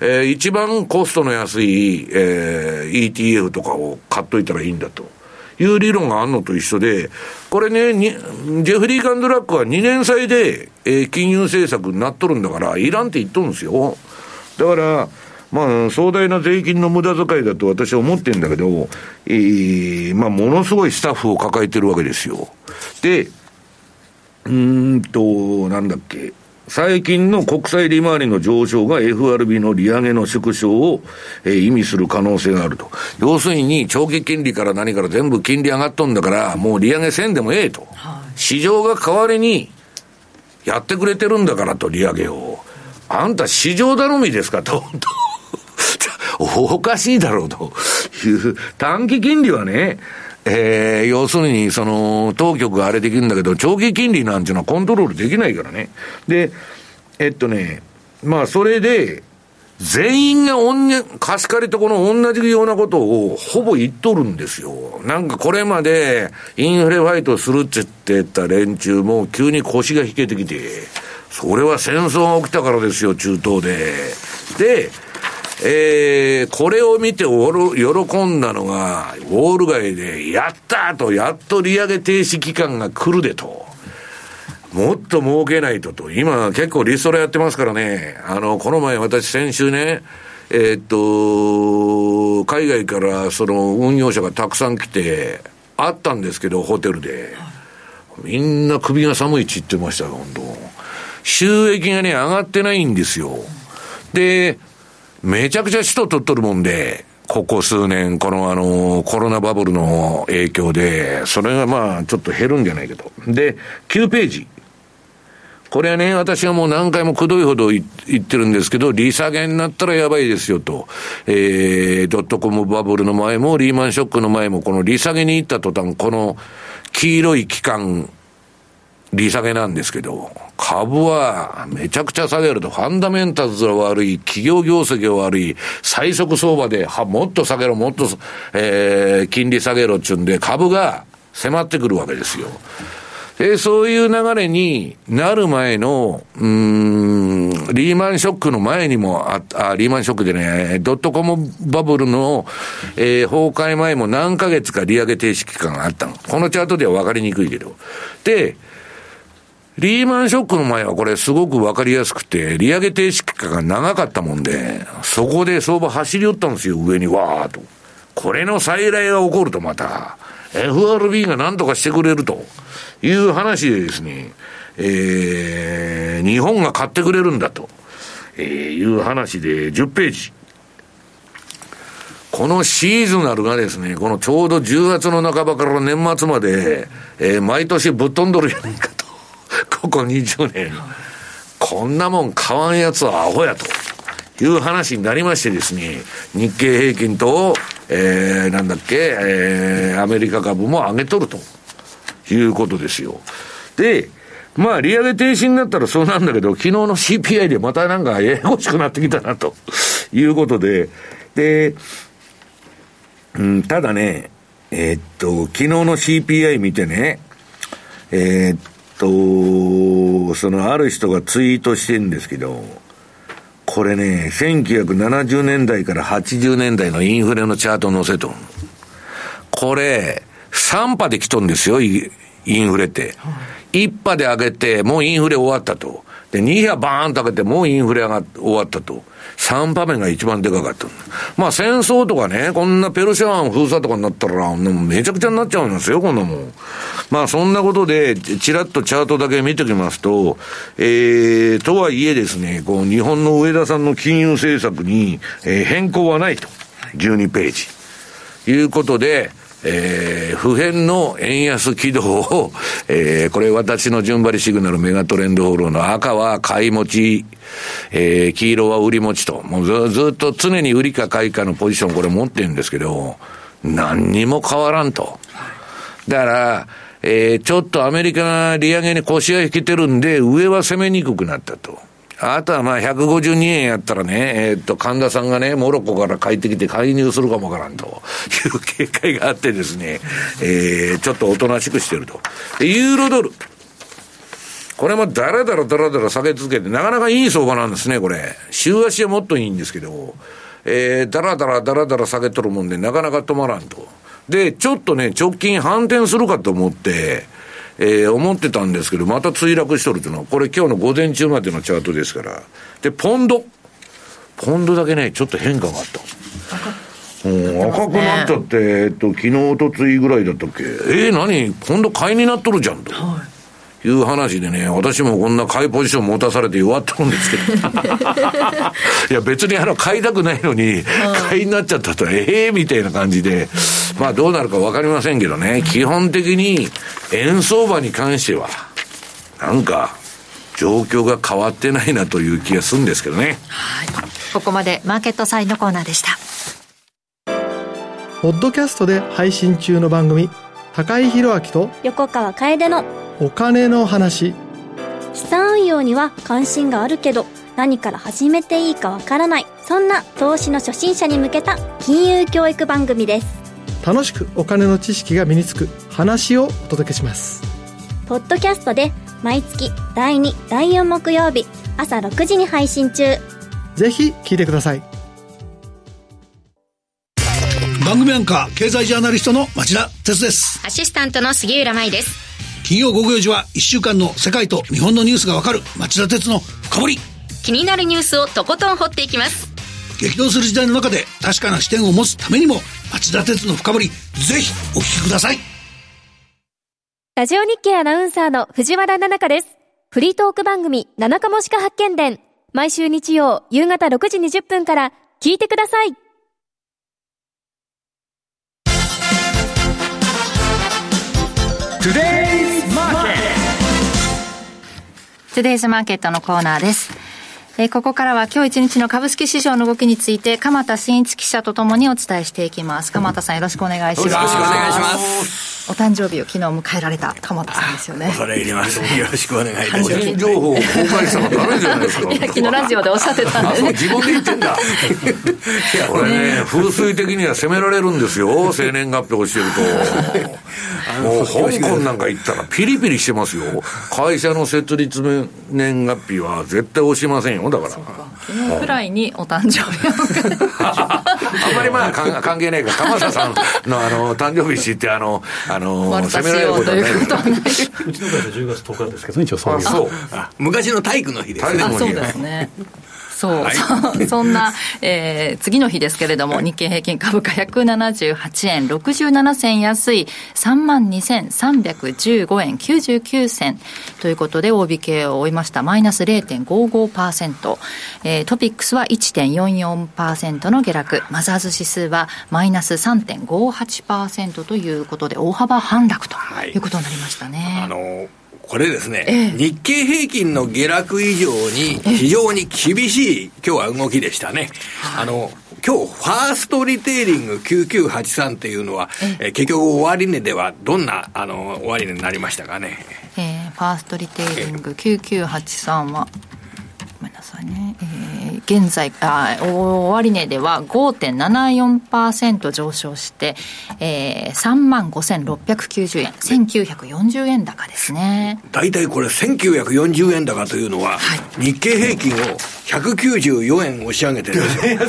えー、一番コストの安い、えー、ETF とかを買っといたらいいんだと。いう理論があるのと一緒で、これね、ジェフリー・カンドラックは2年債で、えー、金融政策になっとるんだから、いらんって言っとるんですよ。だから、まあ、壮大な税金の無駄遣いだと私は思ってるんだけど、えー、まあ、ものすごいスタッフを抱えてるわけですよ。で、うんと、なんだっけ。最近の国債利回りの上昇が FRB の利上げの縮小を、えー、意味する可能性があると。要するに、長期金利から何から全部金利上がっとんだから、もう利上げせんでもええと。はい、市場が代わりにやってくれてるんだからと、利上げを。あんた市場頼みですか？と。[laughs] おかしいだろうという。短期金利はね、えー、要するに、その、当局があれできるんだけど、長期金利なんていうのはコントロールできないからね。で、えっとね、まあ、それで、全員がおんね、貸し借りとこの同じようなことをほぼ言っとるんですよ。なんかこれまでインフレファイトするって言ってた連中も急に腰が引けてきて、それは戦争が起きたからですよ、中東で。で、えー、これを見ておる喜んだのが、ウォール街で、やったと、やっと利上げ停止期間が来るでと。もっと儲けないとと。今結構リストラやってますからね。あの、この前私先週ね、えー、っと、海外からその運用者がたくさん来て、あったんですけど、ホテルで。みんな首が寒いって言ってましたよ、本当収益がね、上がってないんですよ。で、めちゃくちゃ人取っとるもんで、ここ数年、このあの、コロナバブルの影響で、それがまあ、ちょっと減るんじゃないかと。で、9ページ。これはね、私はもう何回もくどいほど言ってるんですけど、利下げになったらやばいですよと。えー、ドットコムバブルの前も、リーマンショックの前も、この利下げに行った途端、この黄色い期間利下げなんですけど、株はめちゃくちゃ下げると、ファンダメンタルズが悪い、企業業績が悪い、最速相場で、は、もっと下げろ、もっと、えー、金利下げろっちゅうんで、株が迫ってくるわけですよ。で、そういう流れになる前の、うん、リーマンショックの前にもあ、あ、リーマンショックでね、ドットコムバブルの、えー、崩壊前も何ヶ月か利上げ停止期間があったの。このチャートでは分かりにくいけど。で、リーマンショックの前はこれすごくわかりやすくて、利上げ停止期間が長かったもんで、そこで相場走り寄ったんですよ、上にわーと。これの再来が起こるとまた、FRB が何とかしてくれるという話でですね、えー、日本が買ってくれるんだと、えー、いう話で10ページ。このシーズナルがですね、このちょうど10月の半ばから年末まで、えー、毎年ぶっ飛んどるじゃないかと。ここ20年、こんなもん買わんやつはアホやと。いう話になりましてですね、日経平均と、えー、なんだっけ、えー、アメリカ株も上げとると。いうことですよ。で、まあ、利上げ停止になったらそうなんだけど、昨日の CPI でまたなんかややこしくなってきたな、と。いうことで、で、うん、ただね、えー、っと、昨日の CPI 見てね、えー、っと、そのある人がツイートしてるんですけど、これね、1970年代から80年代のインフレのチャート載せとこれ、3波で来とんですよ、インフレって。1波で上げて、もうインフレ終わったと。で、2波バーンと上げて、もうインフレが終わったと。3波目が一番でかかった。まあ戦争とかね、こんなペルシャ湾封鎖とかになったら、めちゃくちゃになっちゃうんですよ、こんなもん。まあそんなことで、ちらっとチャートだけ見ておきますと、えー、とはいえですね、こう日本の上田さんの金融政策に、えー、変更はないと。12ページ。いうことで、えー、普遍の円安軌道を、[laughs] えー、これ私の順張りシグナルメガトレンドフォローの赤は買い持ち、えー、黄色は売り持ちと、もうずずっと常に売りか買いかのポジションこれ持ってるんですけど、何にも変わらんと。だから、えー、ちょっとアメリカが利上げに腰が引けてるんで、上は攻めにくくなったと。あとはまあ152円やったらね、えー、っと、神田さんがね、モロッコから帰ってきて介入するかもわからんという警戒があってですね、えー、ちょっとおとなしくしてると。ユーロドル。これもだらだらだらだら下げ続けて、なかなかいい相場なんですね、これ。週足はもっといいんですけど、えー、だらだらだらだら下げとるもんで、なかなか止まらんと。で、ちょっとね、直近反転するかと思って、えー、思ってたんですけど、また墜落しとるというのは、これ今日の午前中までのチャートですから。で、ポンド。ポンドだけね、ちょっと変化があった。うん、赤くなっちゃって、えっと、昨日、おとついぐらいだったっけえー、何？ポンド買いになっとるじゃんと。はいいう話でね、私もこんな買いポジション持たされて弱ってるんですけど。[laughs] いや、別にあの、買いたくないのに、買いになっちゃったと、ええー、みたいな感じで、まあどうなるかわかりませんけどね、基本的に円相場に関しては、なんか、状況が変わってないなという気がするんですけどね。はい。ここまでマーケットサインのコーナーでした。ポッドキャストで配信中の番組、高井宏明と横川楓のお金の話。資産運用には関心があるけど何から始めていいかわからない。そんな投資の初心者に向けた金融教育番組です。楽しくお金の知識が身につく話をお届けします。ポッドキャストで毎月第2第4木曜日朝6時に配信中。ぜひ聞いてください。番組アンカー経済ジャーナリストの町田哲です。アシスタントの杉浦舞です金曜午後4時は1週間の世界と日本のニュースがわかる町田鉄の深掘り。気になるニュースをとことん掘っていきます。激動する時代の中で確かな視点を持つためにも町田鉄の深掘りぜひお聞きください。ラジオ日経アナウンサーの藤原奈々香です。フリートーク番組七日もしか発見伝。毎週日曜夕方6時20分から聞いてください。Today's Market トゥデイズマーケットのコーナーです。えー、ここからは今日一日の株式市場の動きについて、鎌田新一記者とともにお伝えしていきます。鎌田さんよろしくお願いします。よろしくお願いします。お誕生日を昨日迎えられた鎌田さんですよね。恐れ入ります。よろしくお願いいたします。個人情報を公開したらダメじゃないですか。いや、昨日ラジオでおっしゃってたんで、ね、自分で言ってんだ。いや、これね、風水的には責められるんですよ。生年月日をしてると。[laughs] もう香港なんか行ったらピリピリしてますよ。会社の設立年月日は絶対押しませんよ、だから。昨日くらいにお誕生日を [laughs] あんまりまあ関係ないから、鎌田さんのあの誕生日知って、あの、あの、責められることはない。うちの会社10月10日ですけど、一応そうそう。昔の体育の日ですね。そうですね。そう、はい、そ [laughs] そんな、えー、次の日ですけれども、日経平均株価178円67銭安い3万2315円99銭ということで、大引けを追いました。マイナス0.55%。えー、トピックスは1.44%の下落。マザーズ指数はマイナス3.58%ということで、大幅反落ということになりましたね。はい、あのーこれですね、ええ、日経平均の下落以上に非常に厳しい今日は動きでしたね。あの、今日、ファーストリテイリング9983っていうのは、ええ結局終値ではどんな、あの、終値になりましたかね。えー、ファーストリテイリング9983は、ごめんなさいね、えー、現在あ終値では5.74%上昇して、えー、3万5690円1940円高ですね。大体これ1940円高というのは、はい、日経平均を194円押し上げてる。[laughs]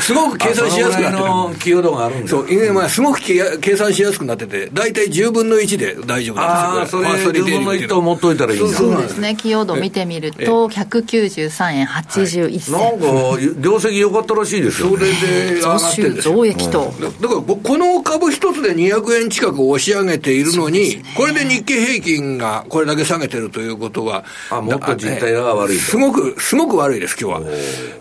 すごく計算しやすくなってる。の寄与度があるんそう、まあ、すごく計算しやすくなってて大体10分の1で大丈夫なんですよああそれ10分の1と思っといたらいいんだ。そうですね。寄与度見てみると193円81銭、はい、なんか業績良かったらしいですよ、ね、それで [laughs] 上がってんです増益と、だからこの株一つで200円近く押し上げているのに、ね、これで日経平均がこれだけ下げてるということはあもっと実態が悪いすごくすごく悪いです今日は。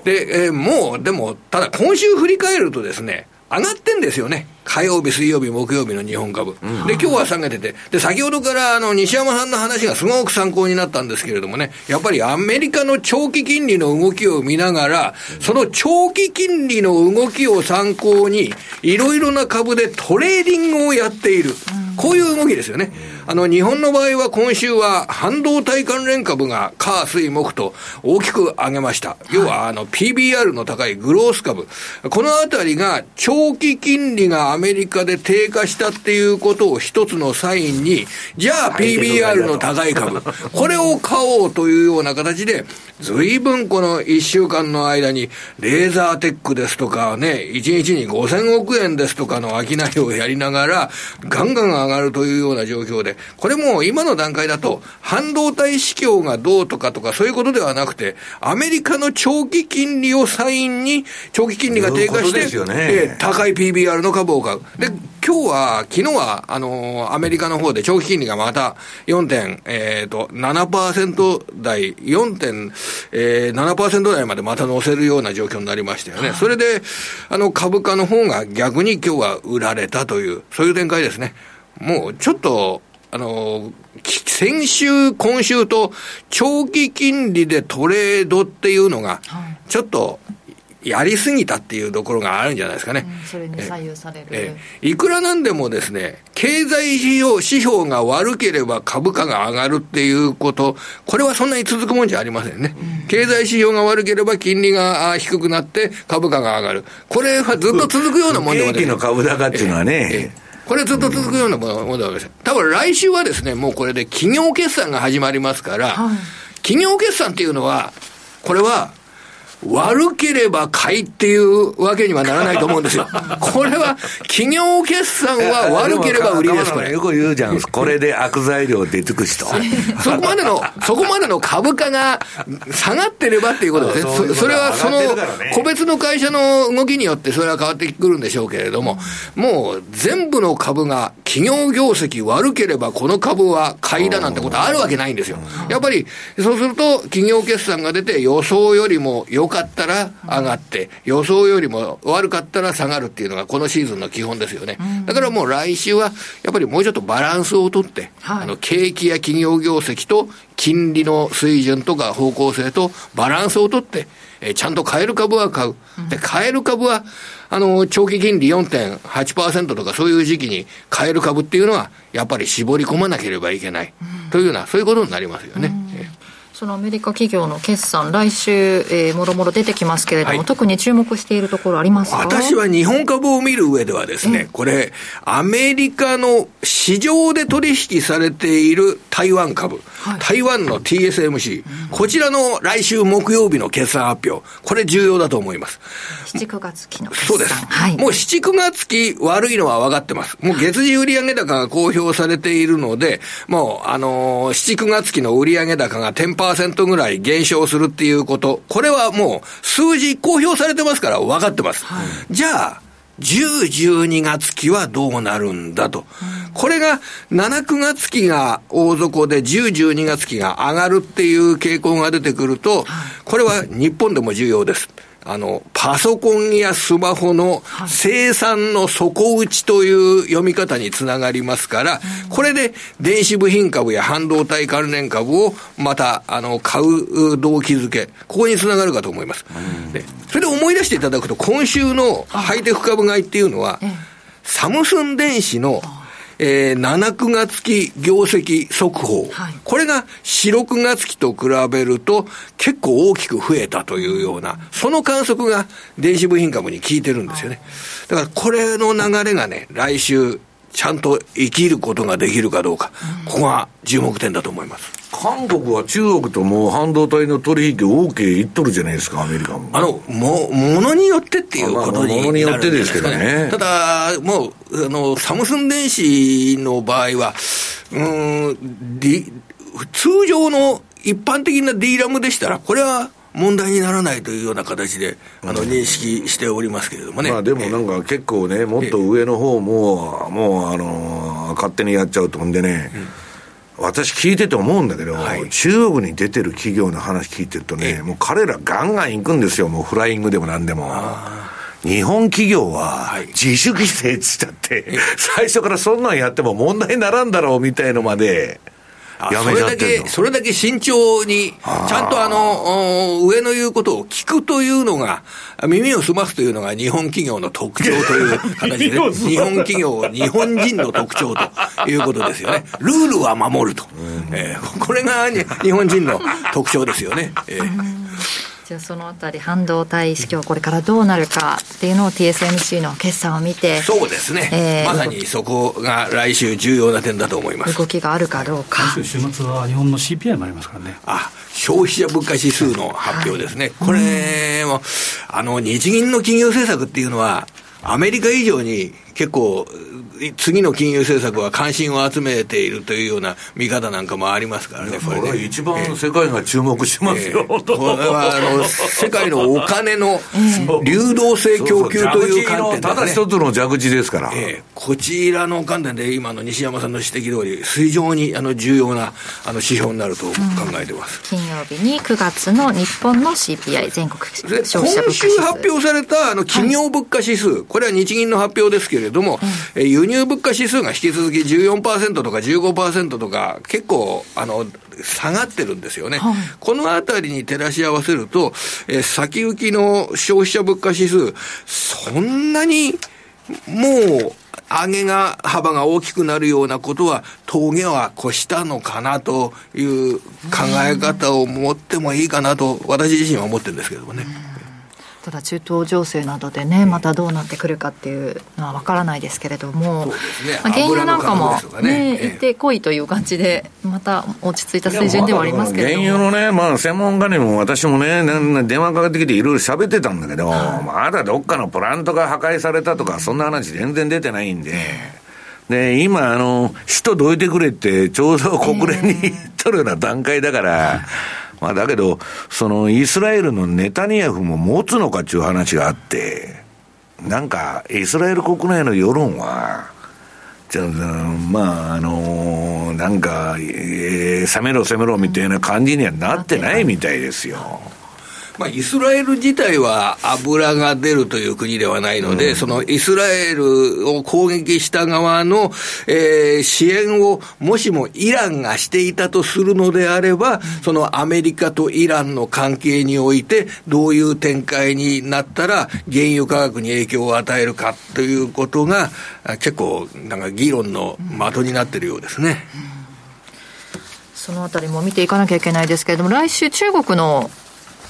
で、えー、もうでもただ今週振り返るとですね上がってんですよね。火曜日、水曜日、木曜日の日本株。うん、で、今日は下げてて、で、先ほどからあの、西山さんの話がすごく参考になったんですけれどもね、やっぱりアメリカの長期金利の動きを見ながら、その長期金利の動きを参考に、いろいろな株でトレーディングをやっている。こういう動きですよね。あの、日本の場合は今週は半導体関連株が火、水、木と大きく上げました。要は、あの、PBR の高いグロース株。このあたりが長期金利がアメリカで低下したっていうことを一つのサインに、じゃあ PBR の高い株。これを買おうというような形で、随分この1週間の間に、レーザーテックですとかね、1日に5000億円ですとかの商いをやりながら、ガンガン上がるというような状況で、これも今の段階だと、半導体市況がどうとかとかそういうことではなくて、アメリカの長期金利をサインに、長期金利が低下して、ねえー、高い PBR の株を買う。で、今日は、昨日は、あのー、アメリカの方で長期金利がまた4点、えっ、ー、と、7%台、4.7%、えー、台までまた乗せるような状況になりましたよね。それで、あの、株価の方が逆に今日は売られたという、そういう展開ですね。もう、ちょっと、あの、先週、今週と長期金利でトレードっていうのが、ちょっとやりすぎたっていうところがあるんじゃないですかね。うん、それに左右される、ええ。いくらなんでもですね、経済指標指標が悪ければ株価が上がるっていうこと、これはそんなに続くもんじゃありませんね。うん、経済指標が悪ければ金利が低くなって株価が上がる。これはずっと続くようなもんでもね。の株高っていうのはね。えこれずっと続くようなものではありません。多分来週はですね、もうこれで企業決算が始まりますから、はい、企業決算っていうのは、これは悪ければ買いっていうわけにはならないと思うんですよ。[laughs] これは、企業決算は [laughs] 悪ければ売りです、これ。よく言うじゃん。[laughs] これで悪材料出尽くしと。そこまでの、そこまでの株価が下がってればっていうことですね。それはその、個別の会社の動きによってそれは変わってくるんでしょうけれども、もう全部の株が企業業績悪ければこの株は買いだなんてことあるわけないんですよ。やっぱり、そうすると企業決算が出て予想よりも良かったら上がって、予想よりも悪かったら下がるっていうのが、このシーズンの基本ですよね。だからもう来週は、やっぱりもうちょっとバランスをとって、あの景気や企業業績と金利の水準とか方向性とバランスをとって、えちゃんと買える株は買う。で、買える株は、あの、長期金利4.8%とかそういう時期に買える株っていうのは、やっぱり絞り込まなければいけない。というような、そういうことになりますよね。そのアメリカ企業の決算、来週、えー、もろもろ出てきますけれども、はい、特に注目しているところありますか？私は日本株を見る上ではですね、これ、アメリカの市場で取引されている台湾株、はい、台湾の TSMC、うん、こちらの来週木曜日の決算発表、これ重要だと思います。7、9月期のそうです。はい、もう7、9月期悪いのは分かってます。もう月次売上高が公表されているので、もう、あのー、7、9月期の売上高が10% 10%ぐらい減少するっていうこと、これはもう数字公表されてますから分かってます。はい、じゃあ、10、12月期はどうなるんだと。これが7、9月期が大底で10、12月期が上がるっていう傾向が出てくると、これは日本でも重要です。あの、パソコンやスマホの生産の底打ちという読み方につながりますから、これで電子部品株や半導体関連株をまた、あの、買う動機づけ、ここにつながるかと思います。で、それで思い出していただくと、今週のハイテク株買いっていうのは、サムスン電子のえー、7、9月期業績速報、はい、これが4、6月期と比べると結構大きく増えたというような、その観測が電子部品株に効いてるんですよね。だからこれの流れがね、来週ちゃんと生きることができるかどうか、ここが注目点だと思います。韓国は中国ともう半導体の取引 OK いっとるじゃないですか、アメリカも。あの、も、ものによってっていうことに、ものによってですけどね。ただ、もう、あの、サムスン電子の場合は、うん、通常の一般的な D ラムでしたら、これは、問題にならないというような形で、あの、認識しておりますけれどもね。まあでもなんか結構ね、もっと上の方も、もう、あの、勝手にやっちゃうとんでね、私聞いてて思うんだけど、はい、中国に出てる企業の話聞いてるとね、もう彼らガンガン行くんですよ、もうフライングでもなんでも。日本企業は自主規制っつっちゃって、最初からそんなんやっても問題にならんだろうみたいのまで、やめちゃってるのそれだけ、それだけ慎重に、ちゃんとあの、上の言うことを聞くというのが、耳を澄ますというのが日本企業の特徴という形で、[laughs] ね、日本企業、日本人の特徴ということですよね。ルールは守ると。えー、これが日本人の特徴ですよね。えーじゃあそのあたり半導体市況これからどうなるかっていうのを TSMC の決算を見てそうですね、えー、まさにそこが来週重要な点だと思います。動きがあるかどうか週末は日本の CPI もありますからね。あ消費者物価指数の発表ですね、はい、これも、あの日銀の金融政策っていうのはアメリカ以上に結構次の金融政策は関心を集めているというような見方なんかもありますからね、これね。一番世界が注目してますよ、えー、これはあの世界のお金の流動性供給という観点ただ一つの蛇口ですから、えー、こちらの観点で今の西山さんの指摘通り、非常にあの重要なあの指標になると考えてます、うん、金曜日に9月の日本の CPI 全国消費者物価指数。今週発表されたあの企業物価指数、はい、これは日銀の発表ですけれども、うん、輸入物価指数が引き続き14%とか15%とか、結構、あの、下がってるんですよね。はい、このあたりに照らし合わせると、えー、先行きの消費者物価指数、そんなに、もう、上げが、幅が大きくなるようなことは、峠は越したのかなという考え方を持ってもいいかなと、私自身は思ってるんですけどもね。ただ中東情勢などでね、またどうなってくるかっていうのは分からないですけれども、ね、まあ、原油なんかもね、行ってこいという感じで、また落ち着いた水準ではありますけれども。原油のね、まあ、専門家にも私もね、電話かかってきていろいろ喋ってたんだけど、まだどっかのプラントが破壊されたとか、そんな話全然出てないんで。で、今、あの、首都どいてくれって、ちょうど国連に言っとるような段階だから、まあだけど、そのイスラエルのネタニヤフも持つのかっていう話があって、なんか、イスラエル国内の世論は、まあ、あのー、なんか、えー、攻めろ攻めろみたいな感じにはなってないみたいですよ。まあ、イスラエル自体は油が出るという国ではないので、うん、そのイスラエルを攻撃した側の、えー、支援をもしもイランがしていたとするのであれば、そのアメリカとイランの関係において、どういう展開になったら、原油価格に影響を与えるかということが、結構、なんか議論の的になっているようですね。そのあたりも見ていかなきゃいけないですけれども、来週、中国の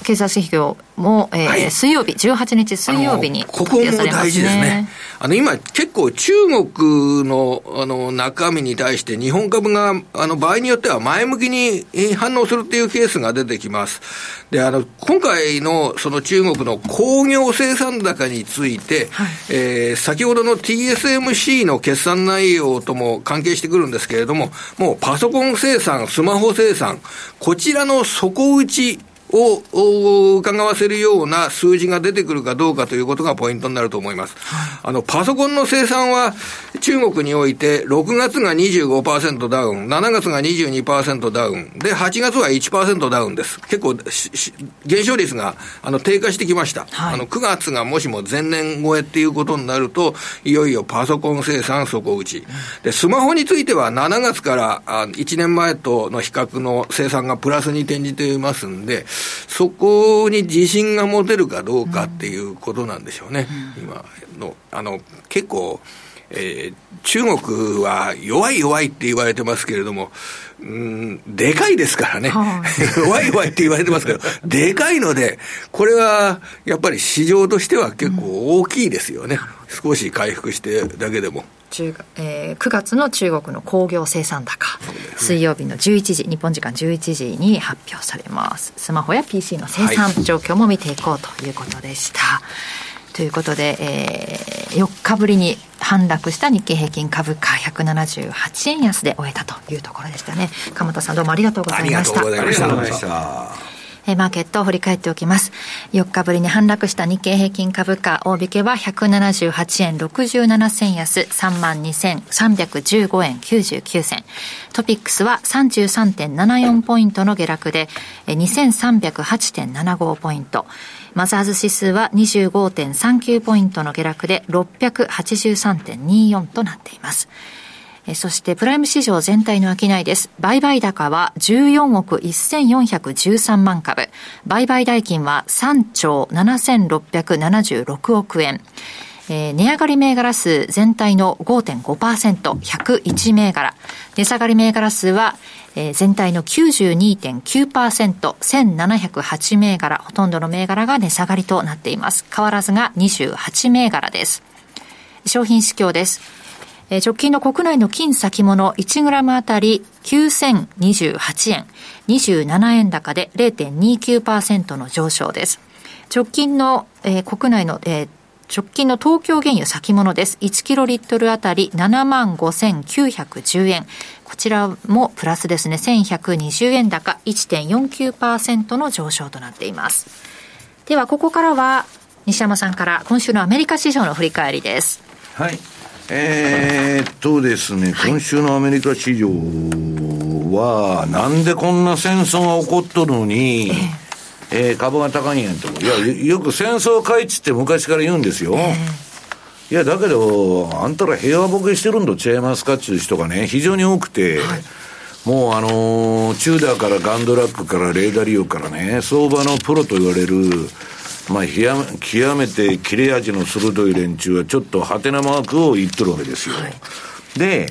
経済指標も、えー、はい、水曜日、18日水曜日に、ここも大事ですね。あの、今、結構中国の、あの、中身に対して日本株が、あの、場合によっては前向きに反応するっていうケースが出てきます。で、あの、今回のその中国の工業生産高について、はい、えー、先ほどの TSMC の決算内容とも関係してくるんですけれども、もうパソコン生産、スマホ生産、こちらの底打ちを伺わせるような数字が出てくるかどうかということがポイントになると思います。あの、パソコンの生産は中国において6月が25%ダウン、7月が22%ダウン、で、8月は1%ダウンです。結構、減少率があの低下してきました。はい、あの、9月がもしも前年超えっていうことになると、いよいよパソコン生産底打ち。で、スマホについては7月からあ1年前との比較の生産がプラスに転じていますんで、そこに自信が持てるかどうかっていうことなんでしょうね、うん、今の、あの、結構、えー、中国は弱い弱いって言われてますけれども、うん、でかいですからね。[laughs] 弱い弱いって言われてますけど、でかいので、これはやっぱり市場としては結構大きいですよね。少し回復してだけでも。中えー、9月の中国の工業生産高、ね、水曜日の11時日本時間11時に発表されます。スマホや PC の生産状況も見ていこうということでした、はい、ということで、えー、4日ぶりに反落した日経平均株価178円安で終えたというところでしたね。鎌田さんどうもありがとうございました。ありがとうございましたマーケットを振り返っておきます。4日ぶりに反落した日経平均株価、大引けは178円67銭安、32,315円99銭。トピックスは33.74ポイントの下落で、2308.75ポイント。マザーズ指数は25.39ポイントの下落で683.24となっています。そしてプライム市場全体の商いです。売買高は14億1413万株。売買代金は3兆7676億円。えー、値上がり銘柄数全体の5.5%、101銘柄。値下がり銘柄数は、えー、全体の92.9%、1708銘柄。ほとんどの銘柄が値下がりとなっています。変わらずが28銘柄です。商品市況です。えー、直近の国内の金先物 1g あたり9028円、27円高で0.29%の上昇です。直近の、えー、国内の、えー直近の東京原油先物です。1キロリットルあたり7万5910円。こちらもプラスですね。1120円高1.49%の上昇となっています。では、ここからは西山さんから今週のアメリカ市場の振り返りです。はい。えー、っとですね、今週のアメリカ市場は、なんでこんな戦争が起こっとるのに、えーえー、株が高いんやと。いや、よく戦争回帰って昔から言うんですよ。いや、だけど、あんたら平和ボケしてるんと違いますかっていう人がね、非常に多くて、はい、もうあのー、チューダーからガンドラックからレーダリオからね、相場のプロと言われる、まあ、極めて切れ味の鋭い連中はちょっとハテナマークを言っとるわけですよ。はいで、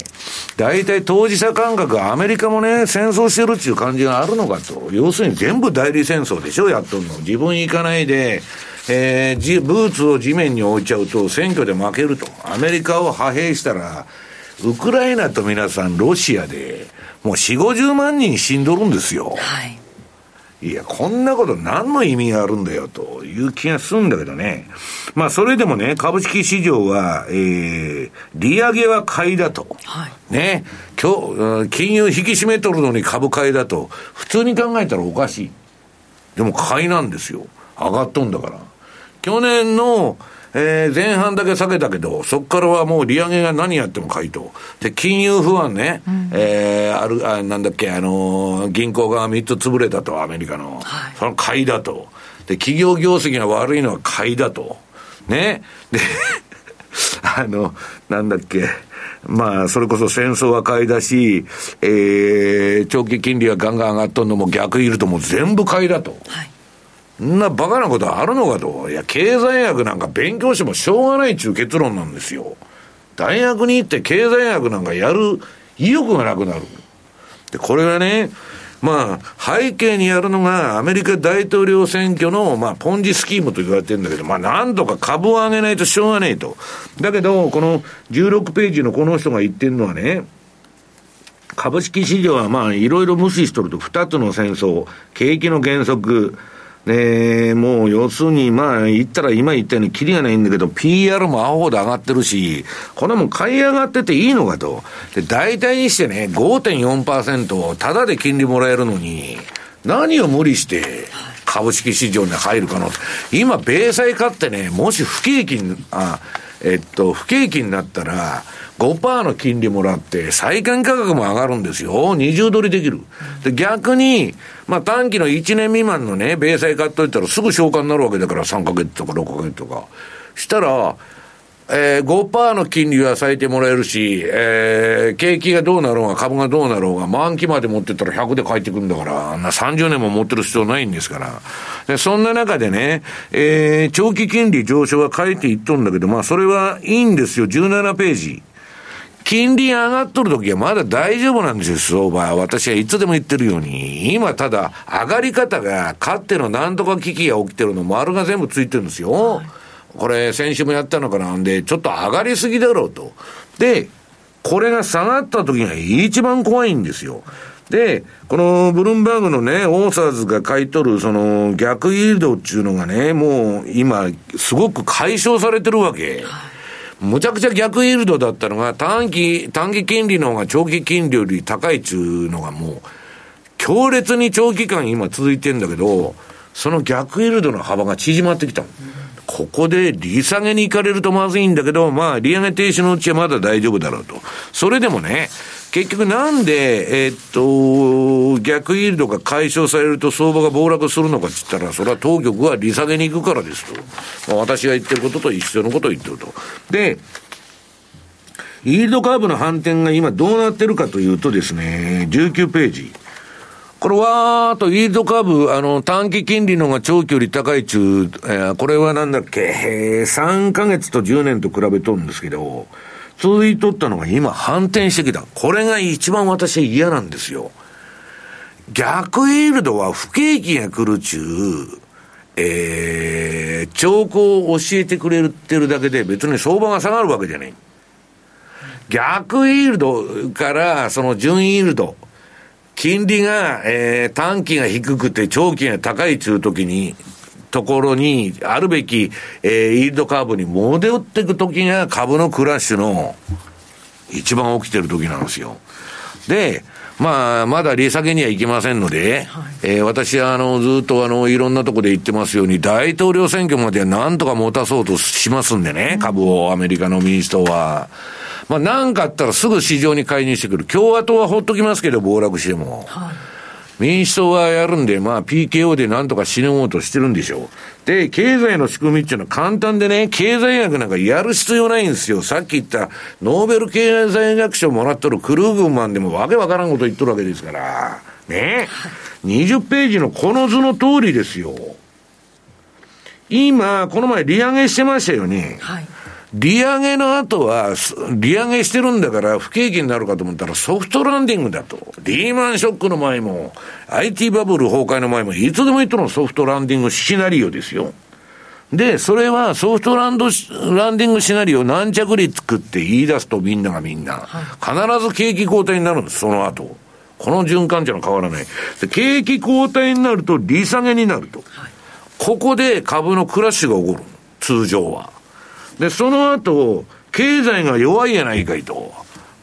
大体当事者感覚、アメリカもね、戦争してるっていう感じがあるのかと。要するに全部代理戦争でしょ、やっとんの。自分行かないで、えー、ブーツを地面に置いちゃうと選挙で負けると。アメリカを派兵したら、ウクライナと皆さんロシアで、もう4、50万人死んどるんですよ。はい。いや、こんなこと何の意味があるんだよという気がするんだけどね。まあ、それでもね、株式市場は、えー、利上げは買いだと。はい、ね。今日、金融引き締めとるのに株買いだと。普通に考えたらおかしい。でも買いなんですよ。上がっとんだから。去年の、えー、前半だけ下げたけど、そこからはもう利上げが何やっても買いと。で、金融不安ね、うん、えー、ある、あなんだっけ、あのー、銀行が3つ潰れたと、アメリカの。はい、その買いだと。で、企業業績が悪いのは買いだと。ね。で、[laughs] あの、なんだっけ。まあ、それこそ戦争は買いだし、えー、長期金利がガンガン上がっとんのも逆いるともう全部買いだと。はいんなバカなことあるのかと。いや、経済学なんか勉強してもしょうがないっていう結論なんですよ。大学に行って経済学なんかやる意欲がなくなる。で、これがね、まあ、背景にあるのが、アメリカ大統領選挙の、まあ、ポンジスキームと言われてるんだけど、まあ、なんとか株を上げないとしょうがないと。だけど、この16ページのこの人が言ってるのはね、株式市場はまあ、いろいろ無視しとると、二つの戦争、景気の減速、で、もう要するに、まあ、言ったら今言ったようにキリがないんだけど、PR もアホで上がってるし、これも買い上がってていいのかと。で、大体にしてね、5.4%をタダで金利もらえるのに、何を無理して株式市場に入るかなと。今、米債買ってね、もし不景気に、あ、えっと、不景気になったら、5%の金利もらって、債券価格も上がるんですよ。二重取りできる。で、逆に、まあ短期の1年未満のね、米債買っといたらすぐ消化になるわけだから、3ヶ月とか6ヶ月とか。したら、えー、5%の金利は咲いてもらえるし、えー、景気がどうなろうが、株がどうなろうが、満期まで持ってったら100で返ってくるんだから、な30年も持ってる必要ないんですから。で、そんな中でね、えー、長期金利上昇は書いていっとんだけど、まあ、それはいいんですよ。17ページ。金利上がっとる時はまだ大丈夫なんですよ、相場。私はいつでも言ってるように。今ただ、上がり方が、かってのなんとか危機が起きてるの、丸が全部ついてるんですよ。はい、これ、先週もやったのかなんで、ちょっと上がりすぎだろうと。で、これが下がった時が一番怖いんですよ。で、このブルームバーグのね、オーサーズが買い取る、その逆イールドっていうのがね、もう今、すごく解消されてるわけ。はいむちゃくちゃ逆イールドだったのが、短期、短期金利の方が長期金利より高いっちゅうのがもう、強烈に長期間今続いてんだけど、その逆イールドの幅が縮まってきた。ここで利下げに行かれるとまずいんだけど、まあ、利上げ停止のうちはまだ大丈夫だろうと。それでもね、結局なんで、えー、っと、逆イールドが解消されると相場が暴落するのかって言ったら、それは当局は利下げに行くからですと。まあ、私が言ってることと一緒のことを言ってると。で、イールドカーブの反転が今どうなってるかというとですね、19ページ。これわーっとイールドカーブ、あの、短期金利のが長期より高い中、えー、これはなんだっけ、3ヶ月と10年と比べとるんですけど、続いとったのが今反転してきた。これが一番私は嫌なんですよ。逆イールドは不景気が来る中、えー、兆候を教えてくれてるだけで別に相場が下がるわけじゃない。逆イールドからその純イールド、金利が、えー、短期が低くて長期が高いという時に、ところに、あるべき、えー、イールドカーブに戻っていく時が株のクラッシュの一番起きてる時なんですよ。で、まあ、まだ利下げにはいきませんので、はい、えー、私は、あの、ずっと、あの、いろんなとこで言ってますように、大統領選挙まではなんとか持たそうとしますんでね、株を、アメリカの民主党は。まあ、なんかあったらすぐ市場に介入してくる。共和党はほっときますけど、暴落しても。はい民主党はやるんで、まあ PKO でなんとか死のうとしてるんでしょう。で、経済の仕組みっていうのは簡単でね、経済学なんかやる必要ないんですよ。さっき言ったノーベル経済学賞もらっとるクルーグマンでもわけわからんこと言っとるわけですから。ね。20ページのこの図の通りですよ。今、この前利上げしてましたよね。はい。利上げの後は、利上げしてるんだから不景気になるかと思ったらソフトランディングだと。リーマンショックの前も、IT バブル崩壊の前も、いつでも言ったのソフトランディングシナリオですよ。で、それはソフトランド、ランディングシナリオ軟着陸って言い出すとみんながみんな、必ず景気後退になるんです、その後。この循環っていうのは変わらない。で景気後退になると利下げになると。ここで株のクラッシュが起こる。通常は。で、その後、経済が弱いやないかいと。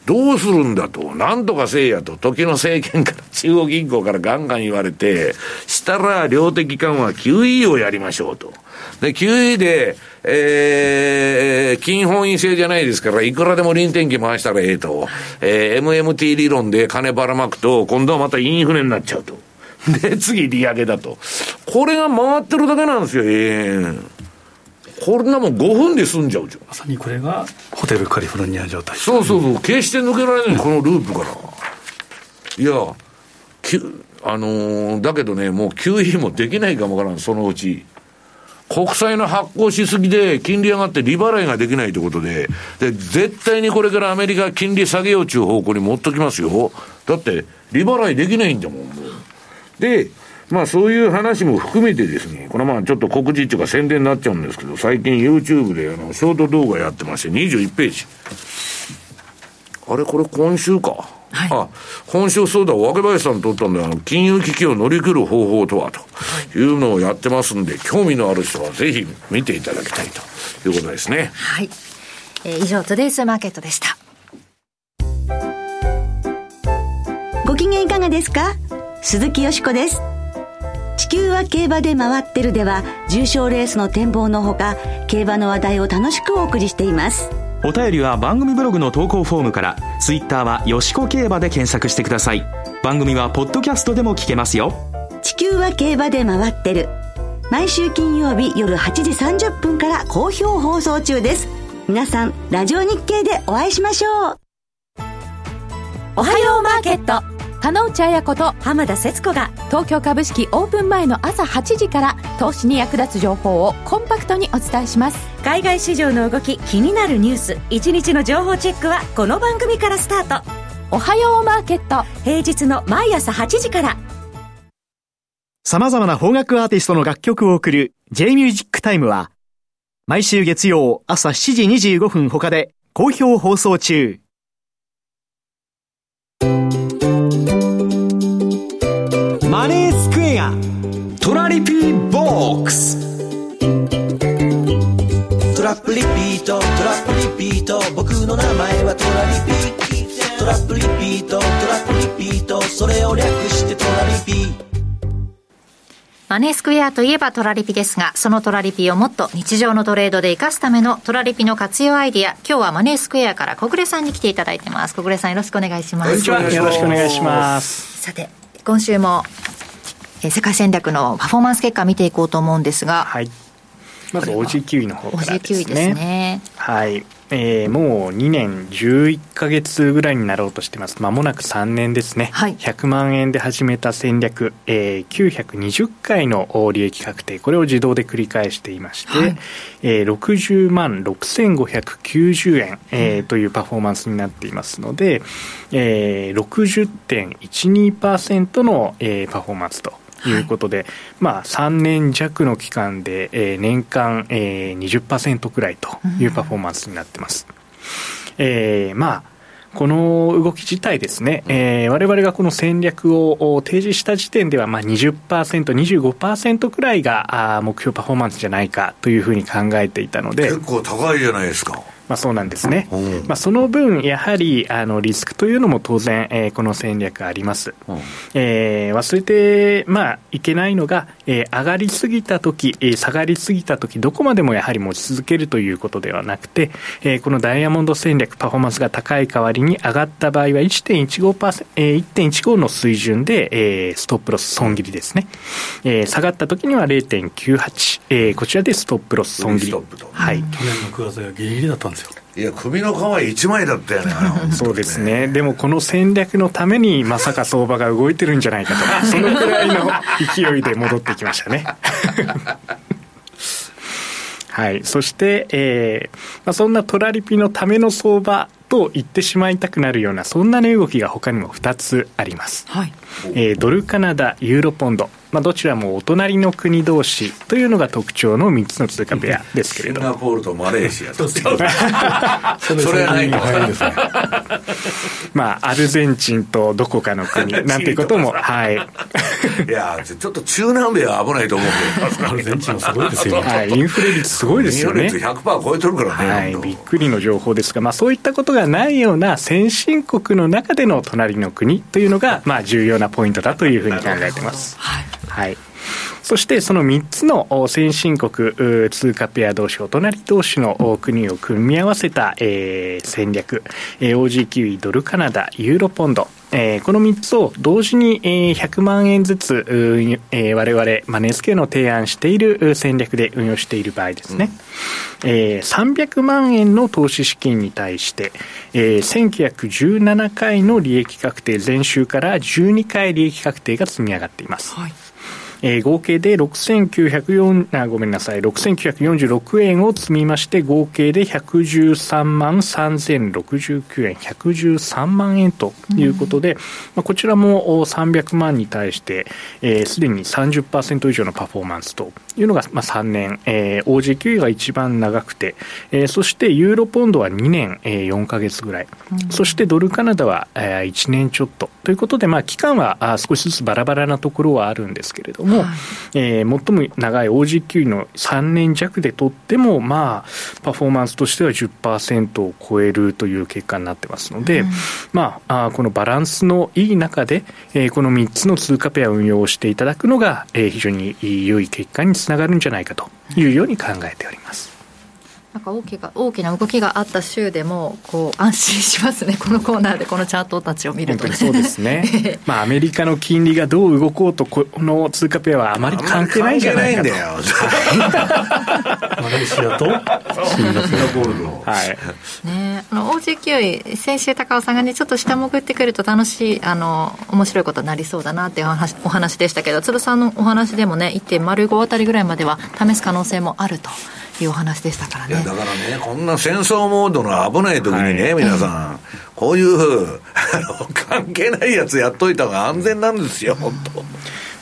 どうするんだと、なんとかせいやと、時の政権から、[laughs] 中央銀行からガンガン言われて、したら量的緩和 QE をやりましょうと。で、QE で、えー、金本位制じゃないですから、いくらでも臨転機回したらええと。えー、MMT 理論で金ばらまくと、今度はまたインフレになっちゃうと。で、次利上げだと。これが回ってるだけなんですよ、永遠。こんなもん5分で済んじゃうじゃん。まさにこれがホテルカリフォルニア状態。そうそうそう。決して抜けられない、このループから。いや、きあのー、だけどね、もう QE もできないかもわからん、そのうち。国債の発行しすぎで、金利上がって利払いができないということで、で、絶対にこれからアメリカ金利下げようという方向に持っときますよ。だって、利払いできないんだもん、もう。で、まあそういう話も含めてですね、これまあちょっと告示っていうか宣伝になっちゃうんですけど、最近 YouTube であの、ショート動画やってまして、21ページ。あれこれ今週か？はい、あ、今週そうだ、若林さん撮ったんで、あの、金融危機を乗り切る方法とは、というのをやってますんで、興味のある人はぜひ見ていただきたいということですね。はい。えー、以上、トゥデイズマーケットでした。ご機嫌いかがですか？鈴木よしこです。地球は競馬で回ってるでは重賞レースの展望のほか競馬の話題を楽しくお送りしています。お便りは番組ブログの投稿フォームからツイッターはよしこ競馬で検索してください。番組はポッドキャストでも聞けますよ。地球は競馬で回ってる。毎週金曜日夜8時30分から好評放送中です。皆さんラジオ日経でお会いしましょう。おはようマーケット金内彩子と浜田節子が東京株式オープン前の朝8時から投資に役立つ情報をコンパクトにお伝えします。海外市場の動き気になるニュース一日の情報チェックはこの番組からスタート。おはようマーケット。平日の毎朝8時から。様々な邦楽アーティストの楽曲を送る J ミュージックタイムは毎週月曜朝7時25分他で好評放送中ーボックストラップリピートトラップリピート。僕の名前はトラリピトラップリピートトラップリピート。それを略してトラリピ。マネースクエアといえばトラリピですが、そのトラリピをもっと日常のトレードで活かすためのトラリピの活用アイディア、今日はマネースクエアから小暮さんに来ていただいてます。小暮さんよろしくお願いします。よろしくお願いします。さて、今週も、え世界戦略のパフォーマンス結果見ていこうと思うんですが、はい、まず OG9 の方からですね。OG9 ですね。はい。えー、もう2年11ヶ月ぐらいになろうとしてます。まもなく3年ですね。はい、100万円で始めた戦略、えー、920回の利益確定、これを自動で繰り返していまして、はい、えー、60万6590円、えー、というパフォーマンスになっていますので、えー、60.12%の、えー、パフォーマンスということで、はい、まあ、3年弱の期間で、えー、年間、えー、20%くらいというパフォーマンスになってます。うん、えー、まあこの動き自体ですね、えー、我々がこの戦略を提示した時点では、まあ20%、25%くらいが目標パフォーマンスじゃないかというふうに考えていたので。結構高いじゃないですか。まあ、そうなんですね、うん、まあ、その分、やはりあのリスクというのも当然、えー、この戦略あります、うん、えー、忘れて、まあ、いけないのが、えー、上がりすぎたとき、えー、下がりすぎたとき、どこまでもやはり持ち続けるということではなくて、えー、このダイヤモンド戦略、パフォーマンスが高い代わりに上がった場合は1.15%、えー、1.15の水準で、えー、ストップロス損切りですね、えー、下がったときには0.98、えー、こちらでストップロス損切り。はい、去年の9月がギリギリだったんですよ。いや首の皮1枚だったよね [laughs] そうですね。でもこの戦略のためにまさか相場が動いてるんじゃないかと。[laughs] そのくらいの勢いで戻ってきましたね。はい。そして、えーまあ、そんなトラリピのための相場と言ってしまいたくなるようなそんな値動きが他にも2つあります、はい。えー、ドルカナダユーロポンドまあ、どちらもお隣の国同士というのが特徴の3つの通貨ペアですけれどシンガポールとマレーシア。とそれはないのですね。まあアルゼンチンとどこかの国 [laughs] なんていうこともはい。いやちょっと中南米は危ないと思うけど。[laughs] アルゼンチンはすごいですよ、はい、インフレ率すごいですよね。インフレ率100%超えてるからね、はい、びっくりの情報ですが、まあ、そういったことがないような先進国の中での隣の国というのが、まあ、重要なポイントだというふうに考えてます。はいはい。そしてその3つの先進国通貨ペア同士、お隣同士の国を組み合わせた、えー、戦略、えー、OG9 ドルカナダ、ユーロポンド、えー、この3つを同時に、えー、100万円ずつ、えー、我々マネースケの提案している戦略で運用している場合ですね、うん。えー、300万円の投資資金に対して、えー、1917回の利益確定前週から12回利益確定が積み上がっています、はいえー、合計で6904あごめんなさい。6946円を積みまして合計で113万3069円113万円ということで、うん、まあ、こちらも300万に対してすで、えー、に30%以上のパフォーマンスというのが、まあ、3年、えー、OG9 が一番長くて、えー、そしてユーロポンドは2年、えー、4か月ぐらい、うん、そしてドルカナダは、えー、1年ちょっと。ということで、まあ、期間はあ少しずつバラバラなところはあるんですけれども、はい、えー、最も長い OG9 の3年弱でとっても、まあ、パフォーマンスとしては10%を超えるという結果になってますので、うん、まあ、あこのバランスのいい中で、えー、この3つの通貨ペアを運用していただくのが、えー、非常に良い結果につながるんじゃないかというように考えております。なんか大きな大きな動きがあった週でもこう安心しますね、[laughs] このコーナーでこのチャートたちを見ると、ね、そうですね、[laughs] まあ、アメリカの金利がどう動こうと、この通貨ペアはあまり関係ないんじゃないかと。マレーシアとシンガポールの。はいね、あの OG9 位、先週、高尾さんがね、ちょっと下潜ってくると楽しい、あの面白いことになりそうだなっていうお話お話でしたけど、鶴さんのお話でもね、1.05あたりぐらいまでは試す可能性もあると。いうお話でしたからね。だからね、こんな戦争モードの危ない時にね、はい、皆さん、こういう、[laughs] あの、関係ないやつやっといた方が安全なんですよ、本当。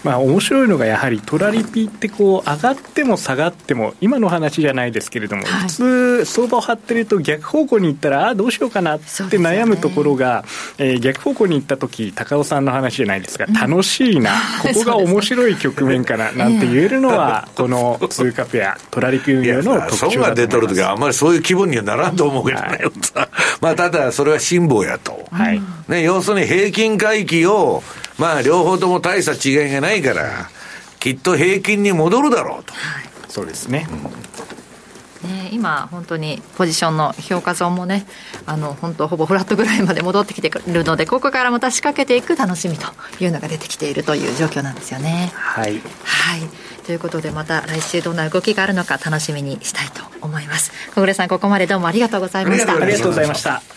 まあ、面白いのがやはりトラリピってこう上がっても下がっても今の話じゃないですけれども、はい、普通相場を張ってると逆方向に行ったらああどうしようかなって悩むところが、ねえー、逆方向に行った時高尾さんの話じゃないですが楽しいな、[laughs] ここが面白い局面かななんて言えるのは [laughs] この通貨ペアトラリピ運用の特徴だと思います。が出とる時はあんまりそういう気分にはならんと思うけどね、はい、まあただそれは辛抱やと、はい。ね、要するに平均回帰をまあ両方とも大した違いがないから、きっと平均に戻るだろうと。そうですね。ね、今、本当にポジションの評価損もね、あの本当、ほぼフラットぐらいまで戻ってきているので、ここからまた仕掛けていく楽しみというのが出てきているという状況なんですよね。はい、はいということで、また来週どんな動きがあるのか楽しみにしたいと思います。小暮さん、ここまでどうもありがとうございました。ありがとうございました。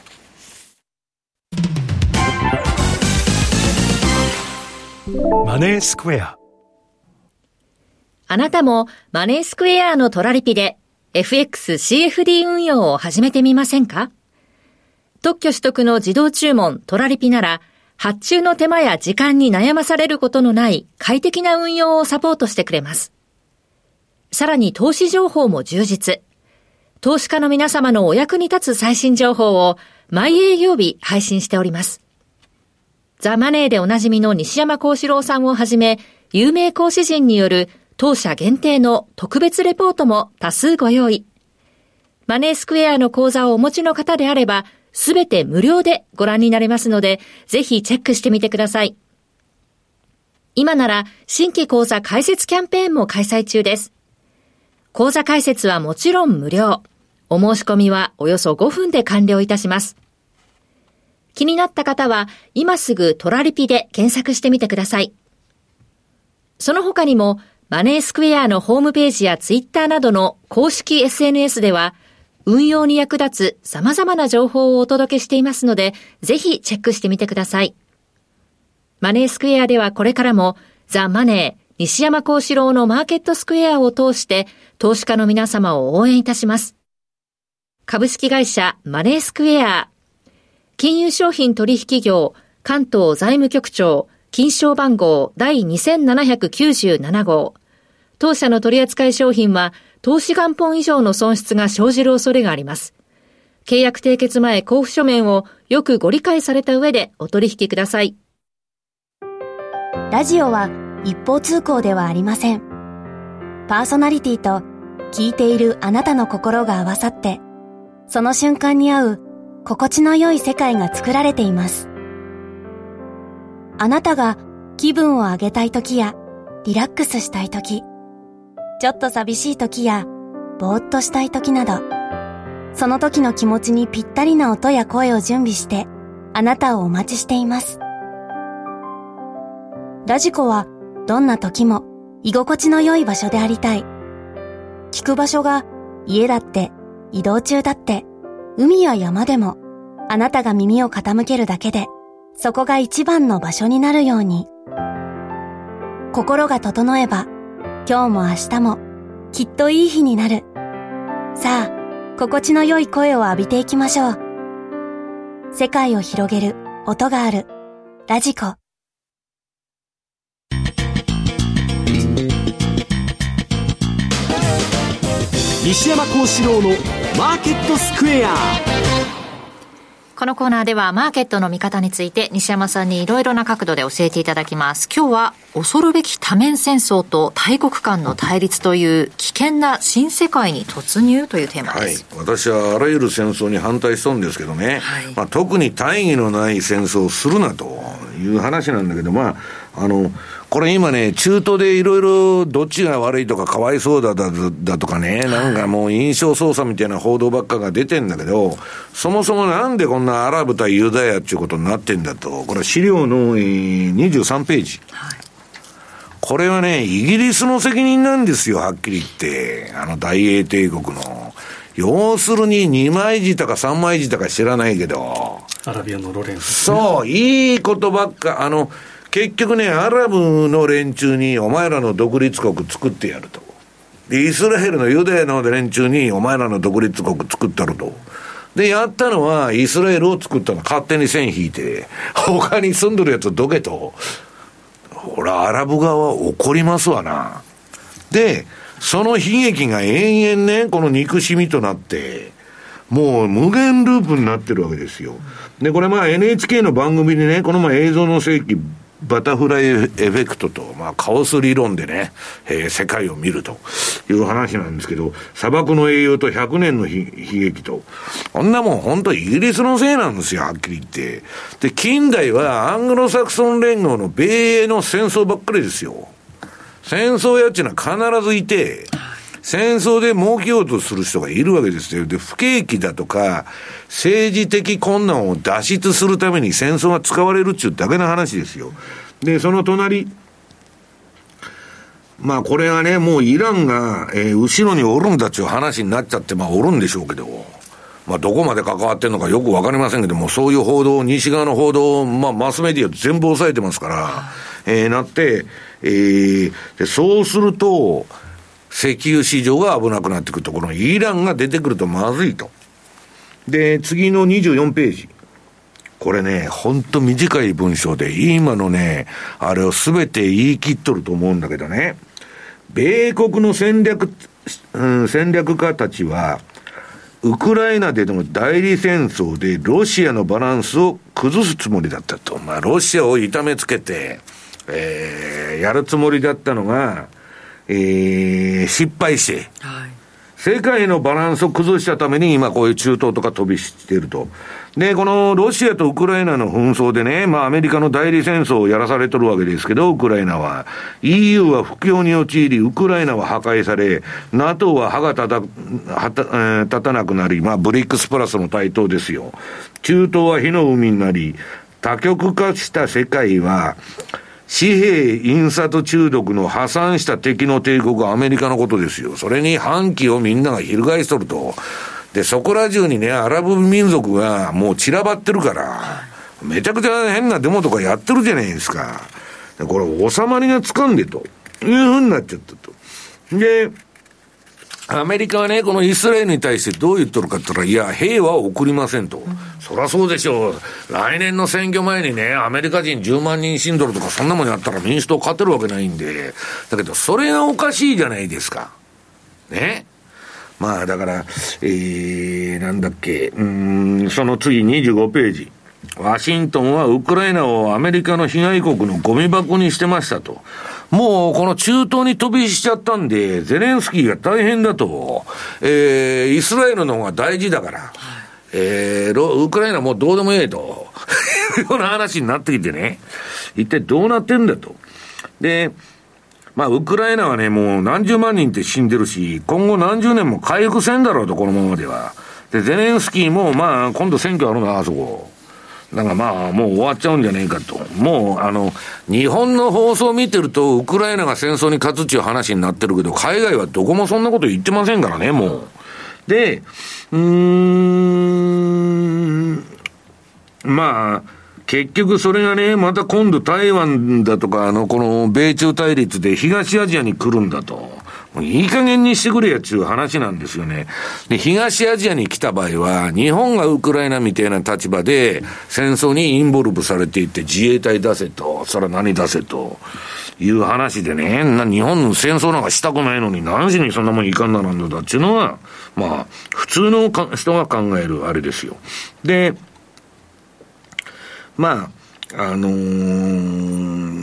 マネースクエア。あなたもマネースクエアのトラリピで FXCFD 運用を始めてみませんか？特許取得の自動注文トラリピなら発注の手間や時間に悩まされることのない快適な運用をサポートしてくれます。さらに投資情報も充実。投資家の皆様のお役に立つ最新情報を毎営業日配信しております。ザ・マネーでおなじみの西山幸四郎さんをはじめ、有名講師陣による当社限定の特別レポートも多数ご用意。マネースクエアの講座をお持ちの方であれば、すべて無料でご覧になれますので、ぜひチェックしてみてください。今なら、新規講座開設キャンペーンも開催中です。講座開設はもちろん無料。お申し込みはおよそ5分で完了いたします。気になった方は、今すぐトラリピで検索してみてください。その他にも、マネースクエアのホームページやツイッターなどの公式 SNS では、運用に役立つ様々な情報をお届けしていますので、ぜひチェックしてみてください。マネースクエアではこれからも、ザ・マネー、西山幸四郎のマーケットスクエアを通して、投資家の皆様を応援いたします。株式会社マネースクエア金融商品取引業、関東財務局長、金賞番号第2797号。当社の取扱い商品は、投資元本以上の損失が生じる恐れがあります。契約締結前交付書面をよくご理解された上でお取引ください。ラジオは一方通行ではありません。パーソナリティと聞いているあなたの心が合わさって、その瞬間に合う心地の良い世界が作られています。あなたが気分を上げたい時やリラックスしたい時、ちょっと寂しい時やぼーっとしたい時など、その時の気持ちにぴったりな音や声を準備してあなたをお待ちしています。ラジコはどんな時も居心地の良い場所でありたい。聞く場所が家だって移動中だって海や山でも、あなたが耳を傾けるだけで、そこが一番の場所になるように。心が整えば、今日も明日も、きっといい日になる。さあ、心地の良い声を浴びていきましょう。世界を広げる音がある。ラジコ。西山幸四郎のマーケットスクエアこのコーナーではマーケットの見方について西山さんにいろいろな角度で教えていただきます。今日は恐るべき多面戦争と大国間の対立という危険な新世界に突入というテーマです。はい、私はあらゆる戦争に反対しそうんですけどね、はい、まあ、特に大義のない戦争をするなという話なんだけど、まあ、あの、これ今ね、中東でいろいろどっちが悪いとかかわいそうだだだとかね、なんかもう印象操作みたいな報道ばっかが出てんだけど、そもそもなんでこんなアラブ対ユダヤっていうことになってんだと、これ資料の23ページ。はいこれはね、イギリスの責任なんですよ、はっきり言って。あの大英帝国の。要するに2枚舌か3枚舌か知らないけど。アラビアのロレンス、そう、いいことばっか、あの、結局ね、アラブの連中にお前らの独立国作ってやると。で、イスラエルのユダヤの連中にお前らの独立国作ったると。で、やったのは、イスラエルを作ったの勝手に線引いて、他に住んでるやつどけと。ほら、アラブ側は怒りますわな。で、その悲劇が延々ね、この憎しみとなって、もう無限ループになってるわけですよ。で、これまあ NHK の番組でね、この前映像の世紀バタフライエフェクトと、まあ、カオス理論でね、えー、世界を見るという話なんですけど、砂漠の栄養と100年の悲劇と、こんなもん本当イギリスのせいなんですよ、はっきり言って。で、近代はアングロサクソン連合の米英の戦争ばっかりですよ。戦争やっちゅうのは必ずいて、戦争で儲けようとする人がいるわけですよ。で、不景気だとか、政治的困難を脱出するために戦争が使われるっちゅうだけの話ですよ。で、その隣、まあこれはね、もうイランが、えー、後ろにおるんだっちゅう話になっちゃって、まあおるんでしょうけど、まあどこまで関わってんのかよくわかりませんけども、そういう報道、西側の報道、まあマスメディア全部押さえてますから、えー、なって、えー、でそうすると、石油市場が危なくなってくると、このイランが出てくるとまずいと。で、次の24ページ。これね、ほんと短い文章で、今のね、あれをすべて言い切っとると思うんだけどね。米国の戦略、うん、戦略家たちは、ウクライナでの代理戦争でロシアのバランスを崩すつもりだったと。まあ、ロシアを痛めつけて、えー、やるつもりだったのが、えー、失敗して、はい、世界のバランスを崩したために今こういう中東とか飛びしていると。で、このロシアとウクライナの紛争でね、まあアメリカの代理戦争をやらされとるわけですけど、ウクライナは。EU は不況に陥り、ウクライナは破壊され、NATO は歯が立た、はた、えー、立たなくなり、まあブリックスプラスの台頭ですよ。中東は火の海になり、多極化した世界は、紙幣印刷中毒の破産した敵の帝国はアメリカのことですよ。それに反旗をみんなが翻しとると。で、そこら中にね、アラブ民族がもう散らばってるから、めちゃくちゃ変なデモとかやってるじゃないですか。これ収まりがつかんでというふうになっちゃったと。で、アメリカはね、このイスラエルに対してどう言っとるかって言ったら、いや、兵は送りませんと。うん、そりゃそうでしょう。来年の選挙前にね、アメリカ人10万人死んどるとか、そんなもんやったら民主党勝てるわけないんで。だけど、それがおかしいじゃないですか。ね。まあ、だから、えー、なんだっけ、うん、その次25ページ。ワシントンはウクライナをアメリカの被害国のゴミ箱にしてましたと。もうこの中東に飛びしちゃったんで、ゼレンスキーが大変だと。えー、イスラエルの方が大事だから。はい、えー、ウクライナもうどうでもええと。いうような話になってきてね。一体どうなってんだと。で、まあ、ウクライナはね、もう何十万人って死んでるし、今後何十年も回復せんだろうと、このままでは。で、ゼレンスキーも、まあ、今度選挙あるな、あそこ。だかまあ、もう終わっちゃうんじゃねえかと。もう、あの、日本の放送見てると、ウクライナが戦争に勝つっていう話になってるけど、海外はどこもそんなこと言ってませんからね、もう。で、うーん、まあ、結局それがね、また今度台湾だとか、あの、この米中対立で東アジアに来るんだと。もういい加減にしてくれやっちゅう話なんですよね。で、東アジアに来た場合は、日本がウクライナみたいな立場で、戦争にインボルブされていって自衛隊出せと、そら何出せと。いう話でね、な日本の戦争なんかしたくないのに何しにそんなもんいかんななんのだっていうのは、まあ、普通の人が考えるあれですよ。で、まあ、あのー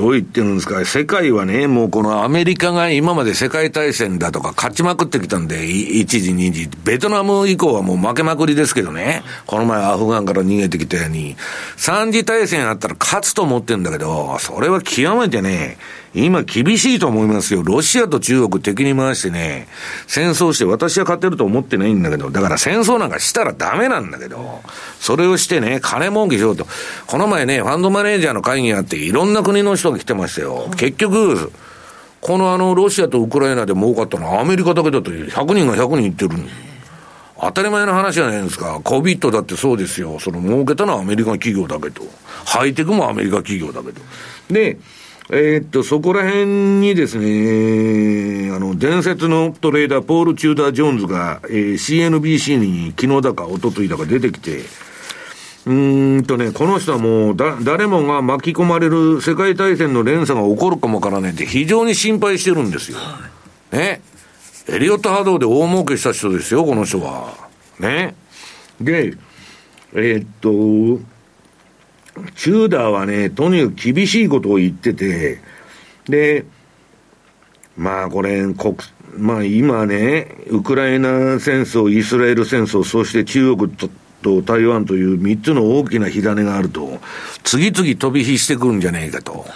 どう言ってるんですか、世界はね、もうこのアメリカが今まで世界大戦だとか勝ちまくってきたんで、1時、2時、ベトナム以降はもう負けまくりですけどね、この前アフガンから逃げてきたように、3次大戦あったら勝つと思ってるんだけど、それは極めてね、今厳しいと思いますよ。ロシアと中国敵に回してね、戦争して私は勝てると思ってないんだけど、だから戦争なんかしたらダメなんだけど、それをしてね、金儲けしようと。この前ね、ファンドマネージャーの会議があって、いろんな国の人が来てましたよ。結局、このあの、ロシアとウクライナで儲かったのはアメリカだけだと100人が100人言ってる当たり前の話じゃないですか。コビットだってそうですよ。その儲けたのはアメリカ企業だけど。ハイテクもアメリカ企業だけど。で、えー、っと、そこら辺にですね、あの、伝説のトレーダー、ポール・チューダー・ジョーンズが、えー、CNBC に昨日だか一昨日だか出てきて、うんとね、この人はもうだ、誰もが巻き込まれる世界大戦の連鎖が起こるかもわからないって非常に心配してるんですよ。ね。エリオット波動で大儲けした人ですよ、この人は。ね。で、えー、っと、チューダーはね、とにかく厳しいことを言ってて、で、まあこれ、国、まあ今ね、ウクライナ戦争、イスラエル戦争、そして中国とと台湾という三つの大きな火種があると、次々飛び火してくるんじゃねえかと。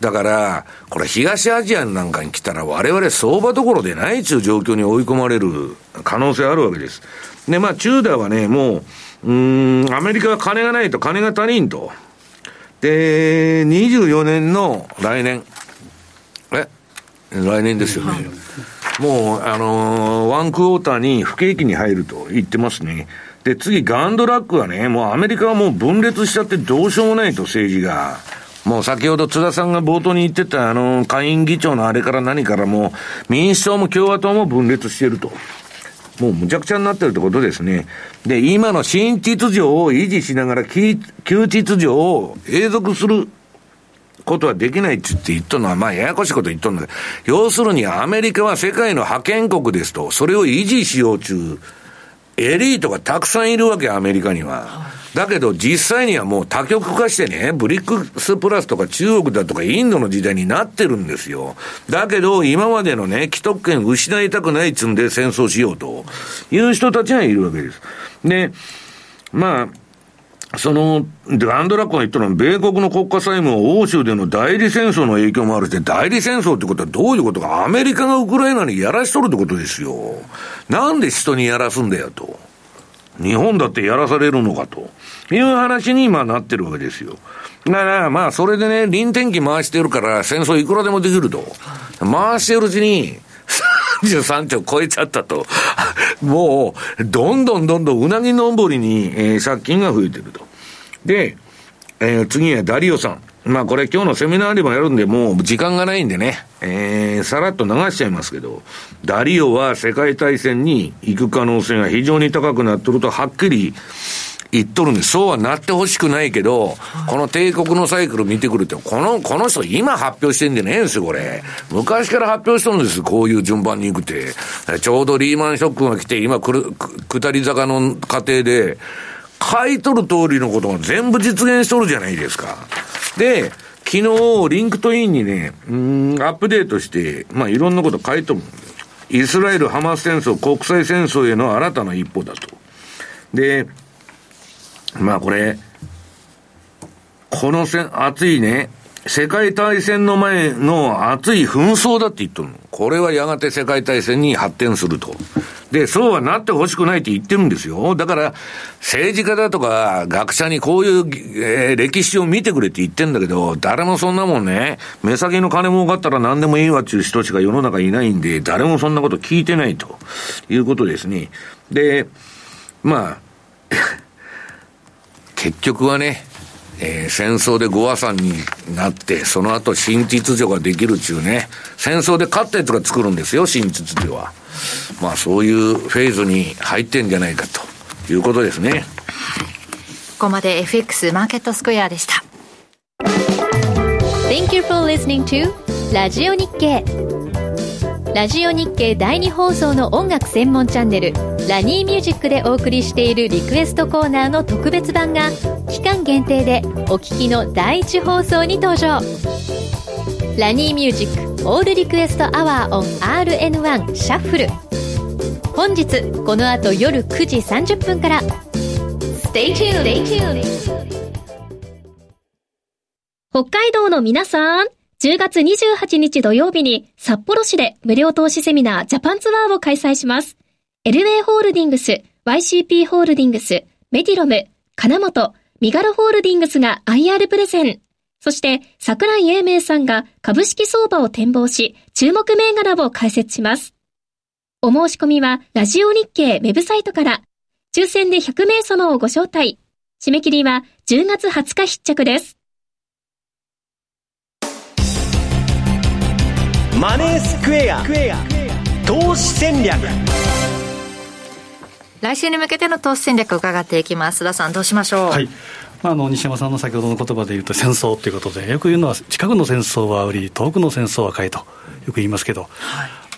だから、これ東アジアなんかに来たら我々相場どころでないという状況に追い込まれる可能性あるわけです。で、まあ、チューダーはね、もう、うーん、アメリカは金がないと金が足りんと。で、24年の来年。え？来年ですよね。もう、あのーワンクォーターに不景気に入ると言ってますね。で、次、ガンドラックはね、もうアメリカはもう分裂しちゃってどうしようもないと、政治が。もう先ほど津田さんが冒頭に言ってた、あの、下院議長のあれから何からもう、民主党も共和党も分裂してると。もうむちゃくちゃになってるってことですね。で、今の新秩序を維持しながら、旧秩序を永続することはできないって言って言っとるのは、まあ、ややこしいこと言っとるんだけど、要するにアメリカは世界の覇権国ですと、それを維持しようちゅう、エリートがたくさんいるわけ、アメリカには。だけど実際にはもう多極化してね、ブリックスプラスとか中国だとかインドの時代になってるんですよ。だけど今までのね、既得権失いたくないっつんで戦争しようという人たちがいるわけです。で、まあ、その、ランドラックが言ったのは、米国の国家債務を欧州での代理戦争の影響もあるし、代理戦争ってことはどういうことか、アメリカがウクライナにやらしとるってことですよ。なんで人にやらすんだよと。日本だってやらされるのかという話に今なってるわけですよ。だから、まあ、それでね、臨転機回してるから、戦争いくらでもできると。回してるうちに、33兆超えちゃったと。もう、どんどんどんどんうなぎ登りに、えー借金が増えてると。で、えー次はダリオさん。まあこれ今日のセミナーでもやるんで、もう時間がないんでね、えー、さらっと流しちゃいますけど、ダリオは世界大戦に行く可能性が非常に高くなってるとはっきり言っとるんです。そうはなってほしくないけど、この帝国のサイクル見てくると、この、この人今発表してんでねえんですよ、これ。昔から発表しとるんです、こういう順番に行くって。ちょうどリーマンショックが来て、今くる、下り坂の過程で、書いとる通りのことが全部実現しとるじゃないですか。で、昨日、リンクトインにね、うん、アップデートして、まあいろんなこと書いてもイスラエル・ハマス戦争、国際戦争への新たな一歩だと。で、まあこれ、この戦、熱いね、世界大戦の前の熱い紛争だって言っとるの。これはやがて世界大戦に発展すると。で、そうはなってほしくないって言ってるんですよ。だから、政治家だとか学者にこういう、えー歴史を見てくれって言ってんだけど、誰もそんなもんね、目先の金儲かったら何でもいいわっていう人しか世の中いないんで、誰もそんなこと聞いてないということですね。で、まあ、[laughs] 結局はね、えー戦争でご破産になって、その後新秩序ができるっちゅうね、戦争で勝ったやつが作るんですよ、新秩序は。まあそういうフェーズに入ってんじゃないかということですね。ここまで FX マーケットスクエアでした。Thank you for listening to ラジオ日経。ラジオ日経第2放送の音楽専門チャンネルラニーミュージックでお送りしているリクエストコーナーの特別版が期間限定でお聞きの第1放送に登場。ラニーミュージックオールリクエストアワーオン RN1 シャッフル。本日この後夜9時30分から! Stay tuned. 北海道の皆さん、10月28日土曜日に札幌市で無料投資セミナージャパンツアーを開催します。LA ホールディングス、YCP ホールディングス、メディロム、金本、ミガロホールディングスが IR プレゼン。そして、桜井英明さんが株式相場を展望し、注目銘柄を解説します。お申し込みは、ラジオ日経ウェブサイトから、抽選で100名様をご招待。締め切りは10月20日必着です。マネースクエア投資戦略来週に向けての投資戦略を伺っていきます。須田さん、どうしましょう？はい。まあ、あの西山さんの先ほどの言葉で言うと戦争ということでよく言うのは近くの戦争は売り遠くの戦争は買いとよく言いますけど、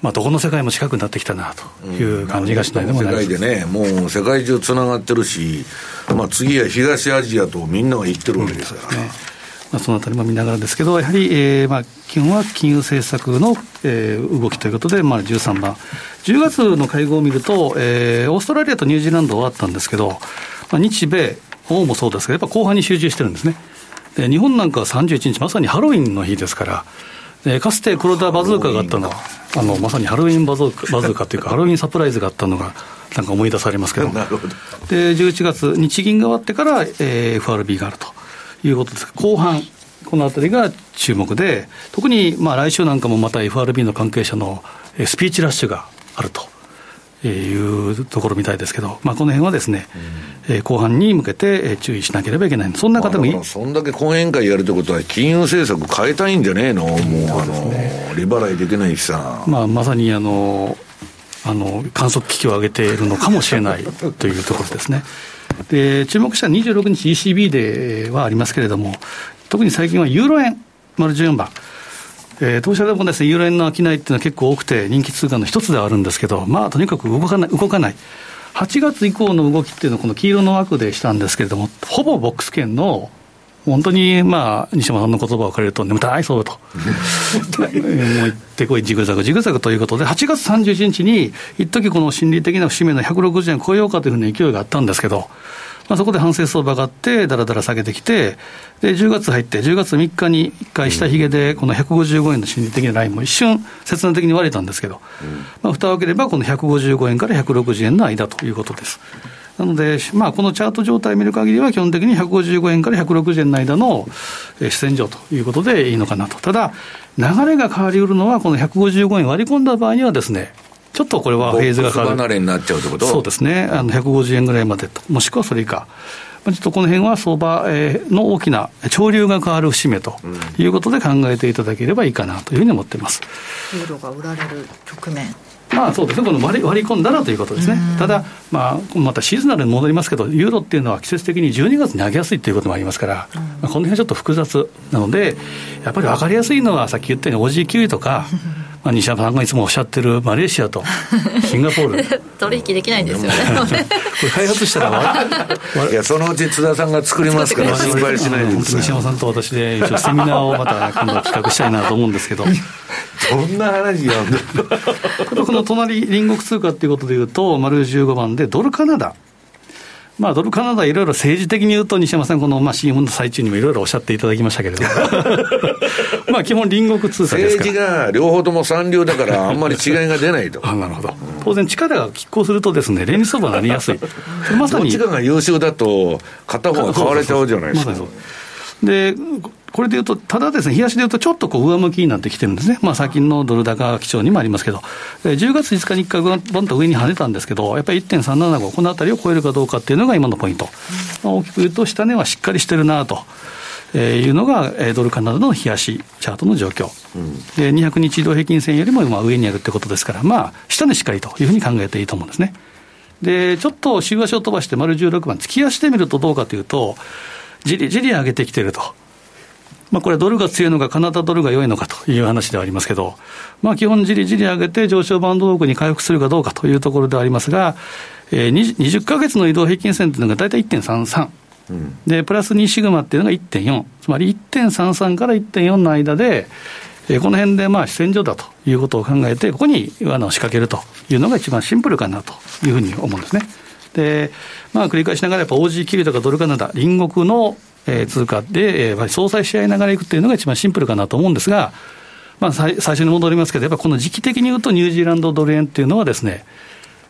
まあ、どこの世界も近くなってきたなという感じがしないでも世ないです、界でね、もう世界中つながってるし、まあ次は東アジアとみんなが言ってるわけですから。まあ、そのあたりも見ながらですけど、やはり、えーまあ、基本は金融政策の、えー動きということで、まあ、13番、10月の会合を見ると、えーオーストラリアとニュージーランドはあったんですけど、まあ、日米、欧もそうですけど、やっぱ後半に集中してるんですね。で日本なんかは31日、まさにハロウィンの日ですから、でかつて黒田バズーカがあったのは、あのまさにハロウィンバズーカバズーカというか、ハロウィンサプライズがあったのが、なんか思い出されますけど、[laughs] なるほど。で11月、日銀が終わってから、えー、FRB があるということです後半、このあたりが注目で、特にまあ来週なんかもまた FRB の関係者のスピーチラッシュがあると。いうところみたいですけど、まあ、この辺はですね、うん、えー、後半に向けて注意しなければいけない、そんな方もいい、まあ、そんだけ講演会やるってことは、金融政策変えたいんじゃねえの、もう、あの、利払いできないしさ。まあ、まさにあのあの観測機器を上げているのかもしれないというところですね。で注目した26日 ECB ではありますけれども、特に最近はユーロ円、丸14番。えー、当社でもですね、ユーロ円の商いっていうのは結構多くて、人気通貨の一つではあるんですけど、まあ、とにかく動かない、動かない。8月以降の動きっていうのは、この黄色の枠でしたんですけれども、ほぼボックス圏の本当に、まあ、西山さんの言葉を借りると、眠たいそうと、[laughs] もう行ってこい、ジグザグ、ジグザグということで、8月31日に、一時この心理的な節目の160円超えようかというふうな勢いがあったんですけど、まあ、そこで反省相場があって、だらだら下げてきて、で10月入って、10月3日に1回下髭で、この155円の心理的なラインも一瞬、切断的に割れたんですけど、まあ、蓋を開ければ、この155円から160円の間ということです。なので、まあ、このチャート状態を見る限りは、基本的に155円から160円の間の主戦場ということでいいのかなと。ただ、流れが変わりうるのは、この155円割り込んだ場合にはですね、ちょっとこれはフェーズが変わる。離れになっちゃうってこと？そうですね。あの、150円ぐらいまでと、もしくはそれ以下。ちょっとこの辺は相場の大きな潮流が変わる節目ということで考えていただければいいかなというふうに思っています。ユーロが売られる局面まあそうですね、この割り割り込んだらということですね、ただ、まあ、またシーズナルに戻りますけど、ユーロっていうのは季節的に12月に上げやすいということもありますから、まあ、この辺はちょっと複雑なので、やっぱり分かりやすいのは、さっき言ったようにキウイとか、[laughs] まあ、西山さんがいつもおっしゃってるマレーシアと [laughs] シンガポール。取引できないんですよね。[laughs] これ開発したらいやそのうち津田さんが作りますから心配しないで西山さんと私で一応セミナーをまた今度企画したいなと思うんですけど。そんな話やん [laughs] この隣隣国通貨っていうことでいうと丸15番でドルカナダまあ、ドルカナダ、いろいろ政治的に言うと、西山さん、この、まあ、CM の最中にもいろいろおっしゃっていただきましたけれども、[laughs] まあ、基本、隣国通貨ですから政治が両方とも三流だから、あんまり違いが出ないと。あなるほど。当然、力が拮抗するとですね、連立相場になりやすい。まさに。どっちかが優秀だと、片方が買われちゃうじゃないですか。で、これでいうと、ただですね、冷やしでいうと、ちょっとこう上向きになってきてるんですね、まあ、最近のドル高基調にもありますけど、10月5日に1回、バンと上に跳ねたんですけど、やっぱり1.375、このあたりを超えるかどうかっていうのが今のポイント、まあ、大きく言うと、下値はしっかりしてるなと。えー、いうのが、えー、ドルカナダの冷やしチャートの状況、うん、で200日移動平均線よりもまあ上にあるってことですから、まあ、下値しっかりというふうに考えていいと思うんですね。で、ちょっと週足を飛ばして、丸16番、月足で見るとどうかというと、じりじり上げてきてると。まあ、これ、ドルが強いのか、カナダドルが良いのかという話ではありますけど、まあ、基本、じりじり上げて上昇バンドークに回復するかどうかというところではありますが、えー、20か月の移動平均線というのが大体1.33。うん、で、プラス2シグマっていうのが1.4。つまり1.33から1.4の間で、えー、この辺でまあ、主戦場だということを考えて、ここに罠を仕掛けるというのが一番シンプルかなというふうに思うんですね。で、まあ、繰り返しながら、やっぱ OG キリとかドルカナダ、隣国のえー、通貨で、えー、相殺し合いながらいくというのが一番シンプルかなと思うんですが、まあ、最最初に戻りますけど、やっぱこの時期的に言うと、ニュージーランドドル円っていうのはですね、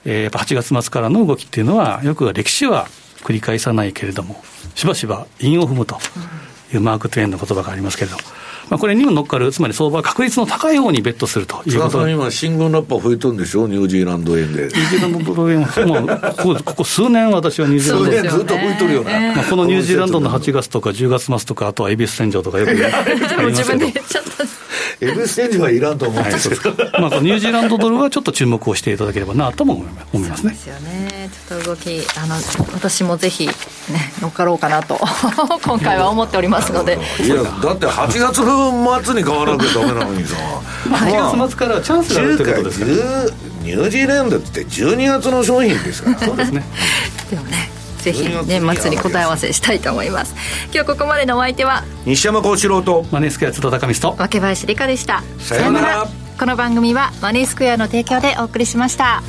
えー、やっぱ8月末からの動きっていうのは、よく歴史は繰り返さないけれども、しばしば韻を踏むというマーク・トゥエンの言葉がありますけれども。まあ、これにも乗っかる、つまり相場確率の高い方にベットするということ。今、新軍ラッパー増えてるんでしょ、ニュージーランド円で。ニュージーランドドル円。は、もうここここ数年、私はニュージーランド。円、ずっと増えてるよね、まあ、このニュージーランドの8月とか10月末とか、あとは恵比寿戦場とかよくありますけど。エブステージはいらんと思うんですけど、まあ、ニュージーランドドルはちょっと注目をしていただければなとも思いますね。ですよね。ちょっと動き、あの私もぜひ、ね、乗っかろうかなと、[laughs] 今回は思っておりますので。いや、だって8月末に変わらなきゃダメなのにさ。8月末からチャンスがあるってことですかニュージーランドって12月の商品ですから。そうですね。[laughs] でもね。ぜひ年末に答え合わせしたいと思います。今日ここまでのお相手は西山幸四郎とマネースクエア津田高見と若林理香でした。さようなら。この番組はマネースクエアの提供でお送りしました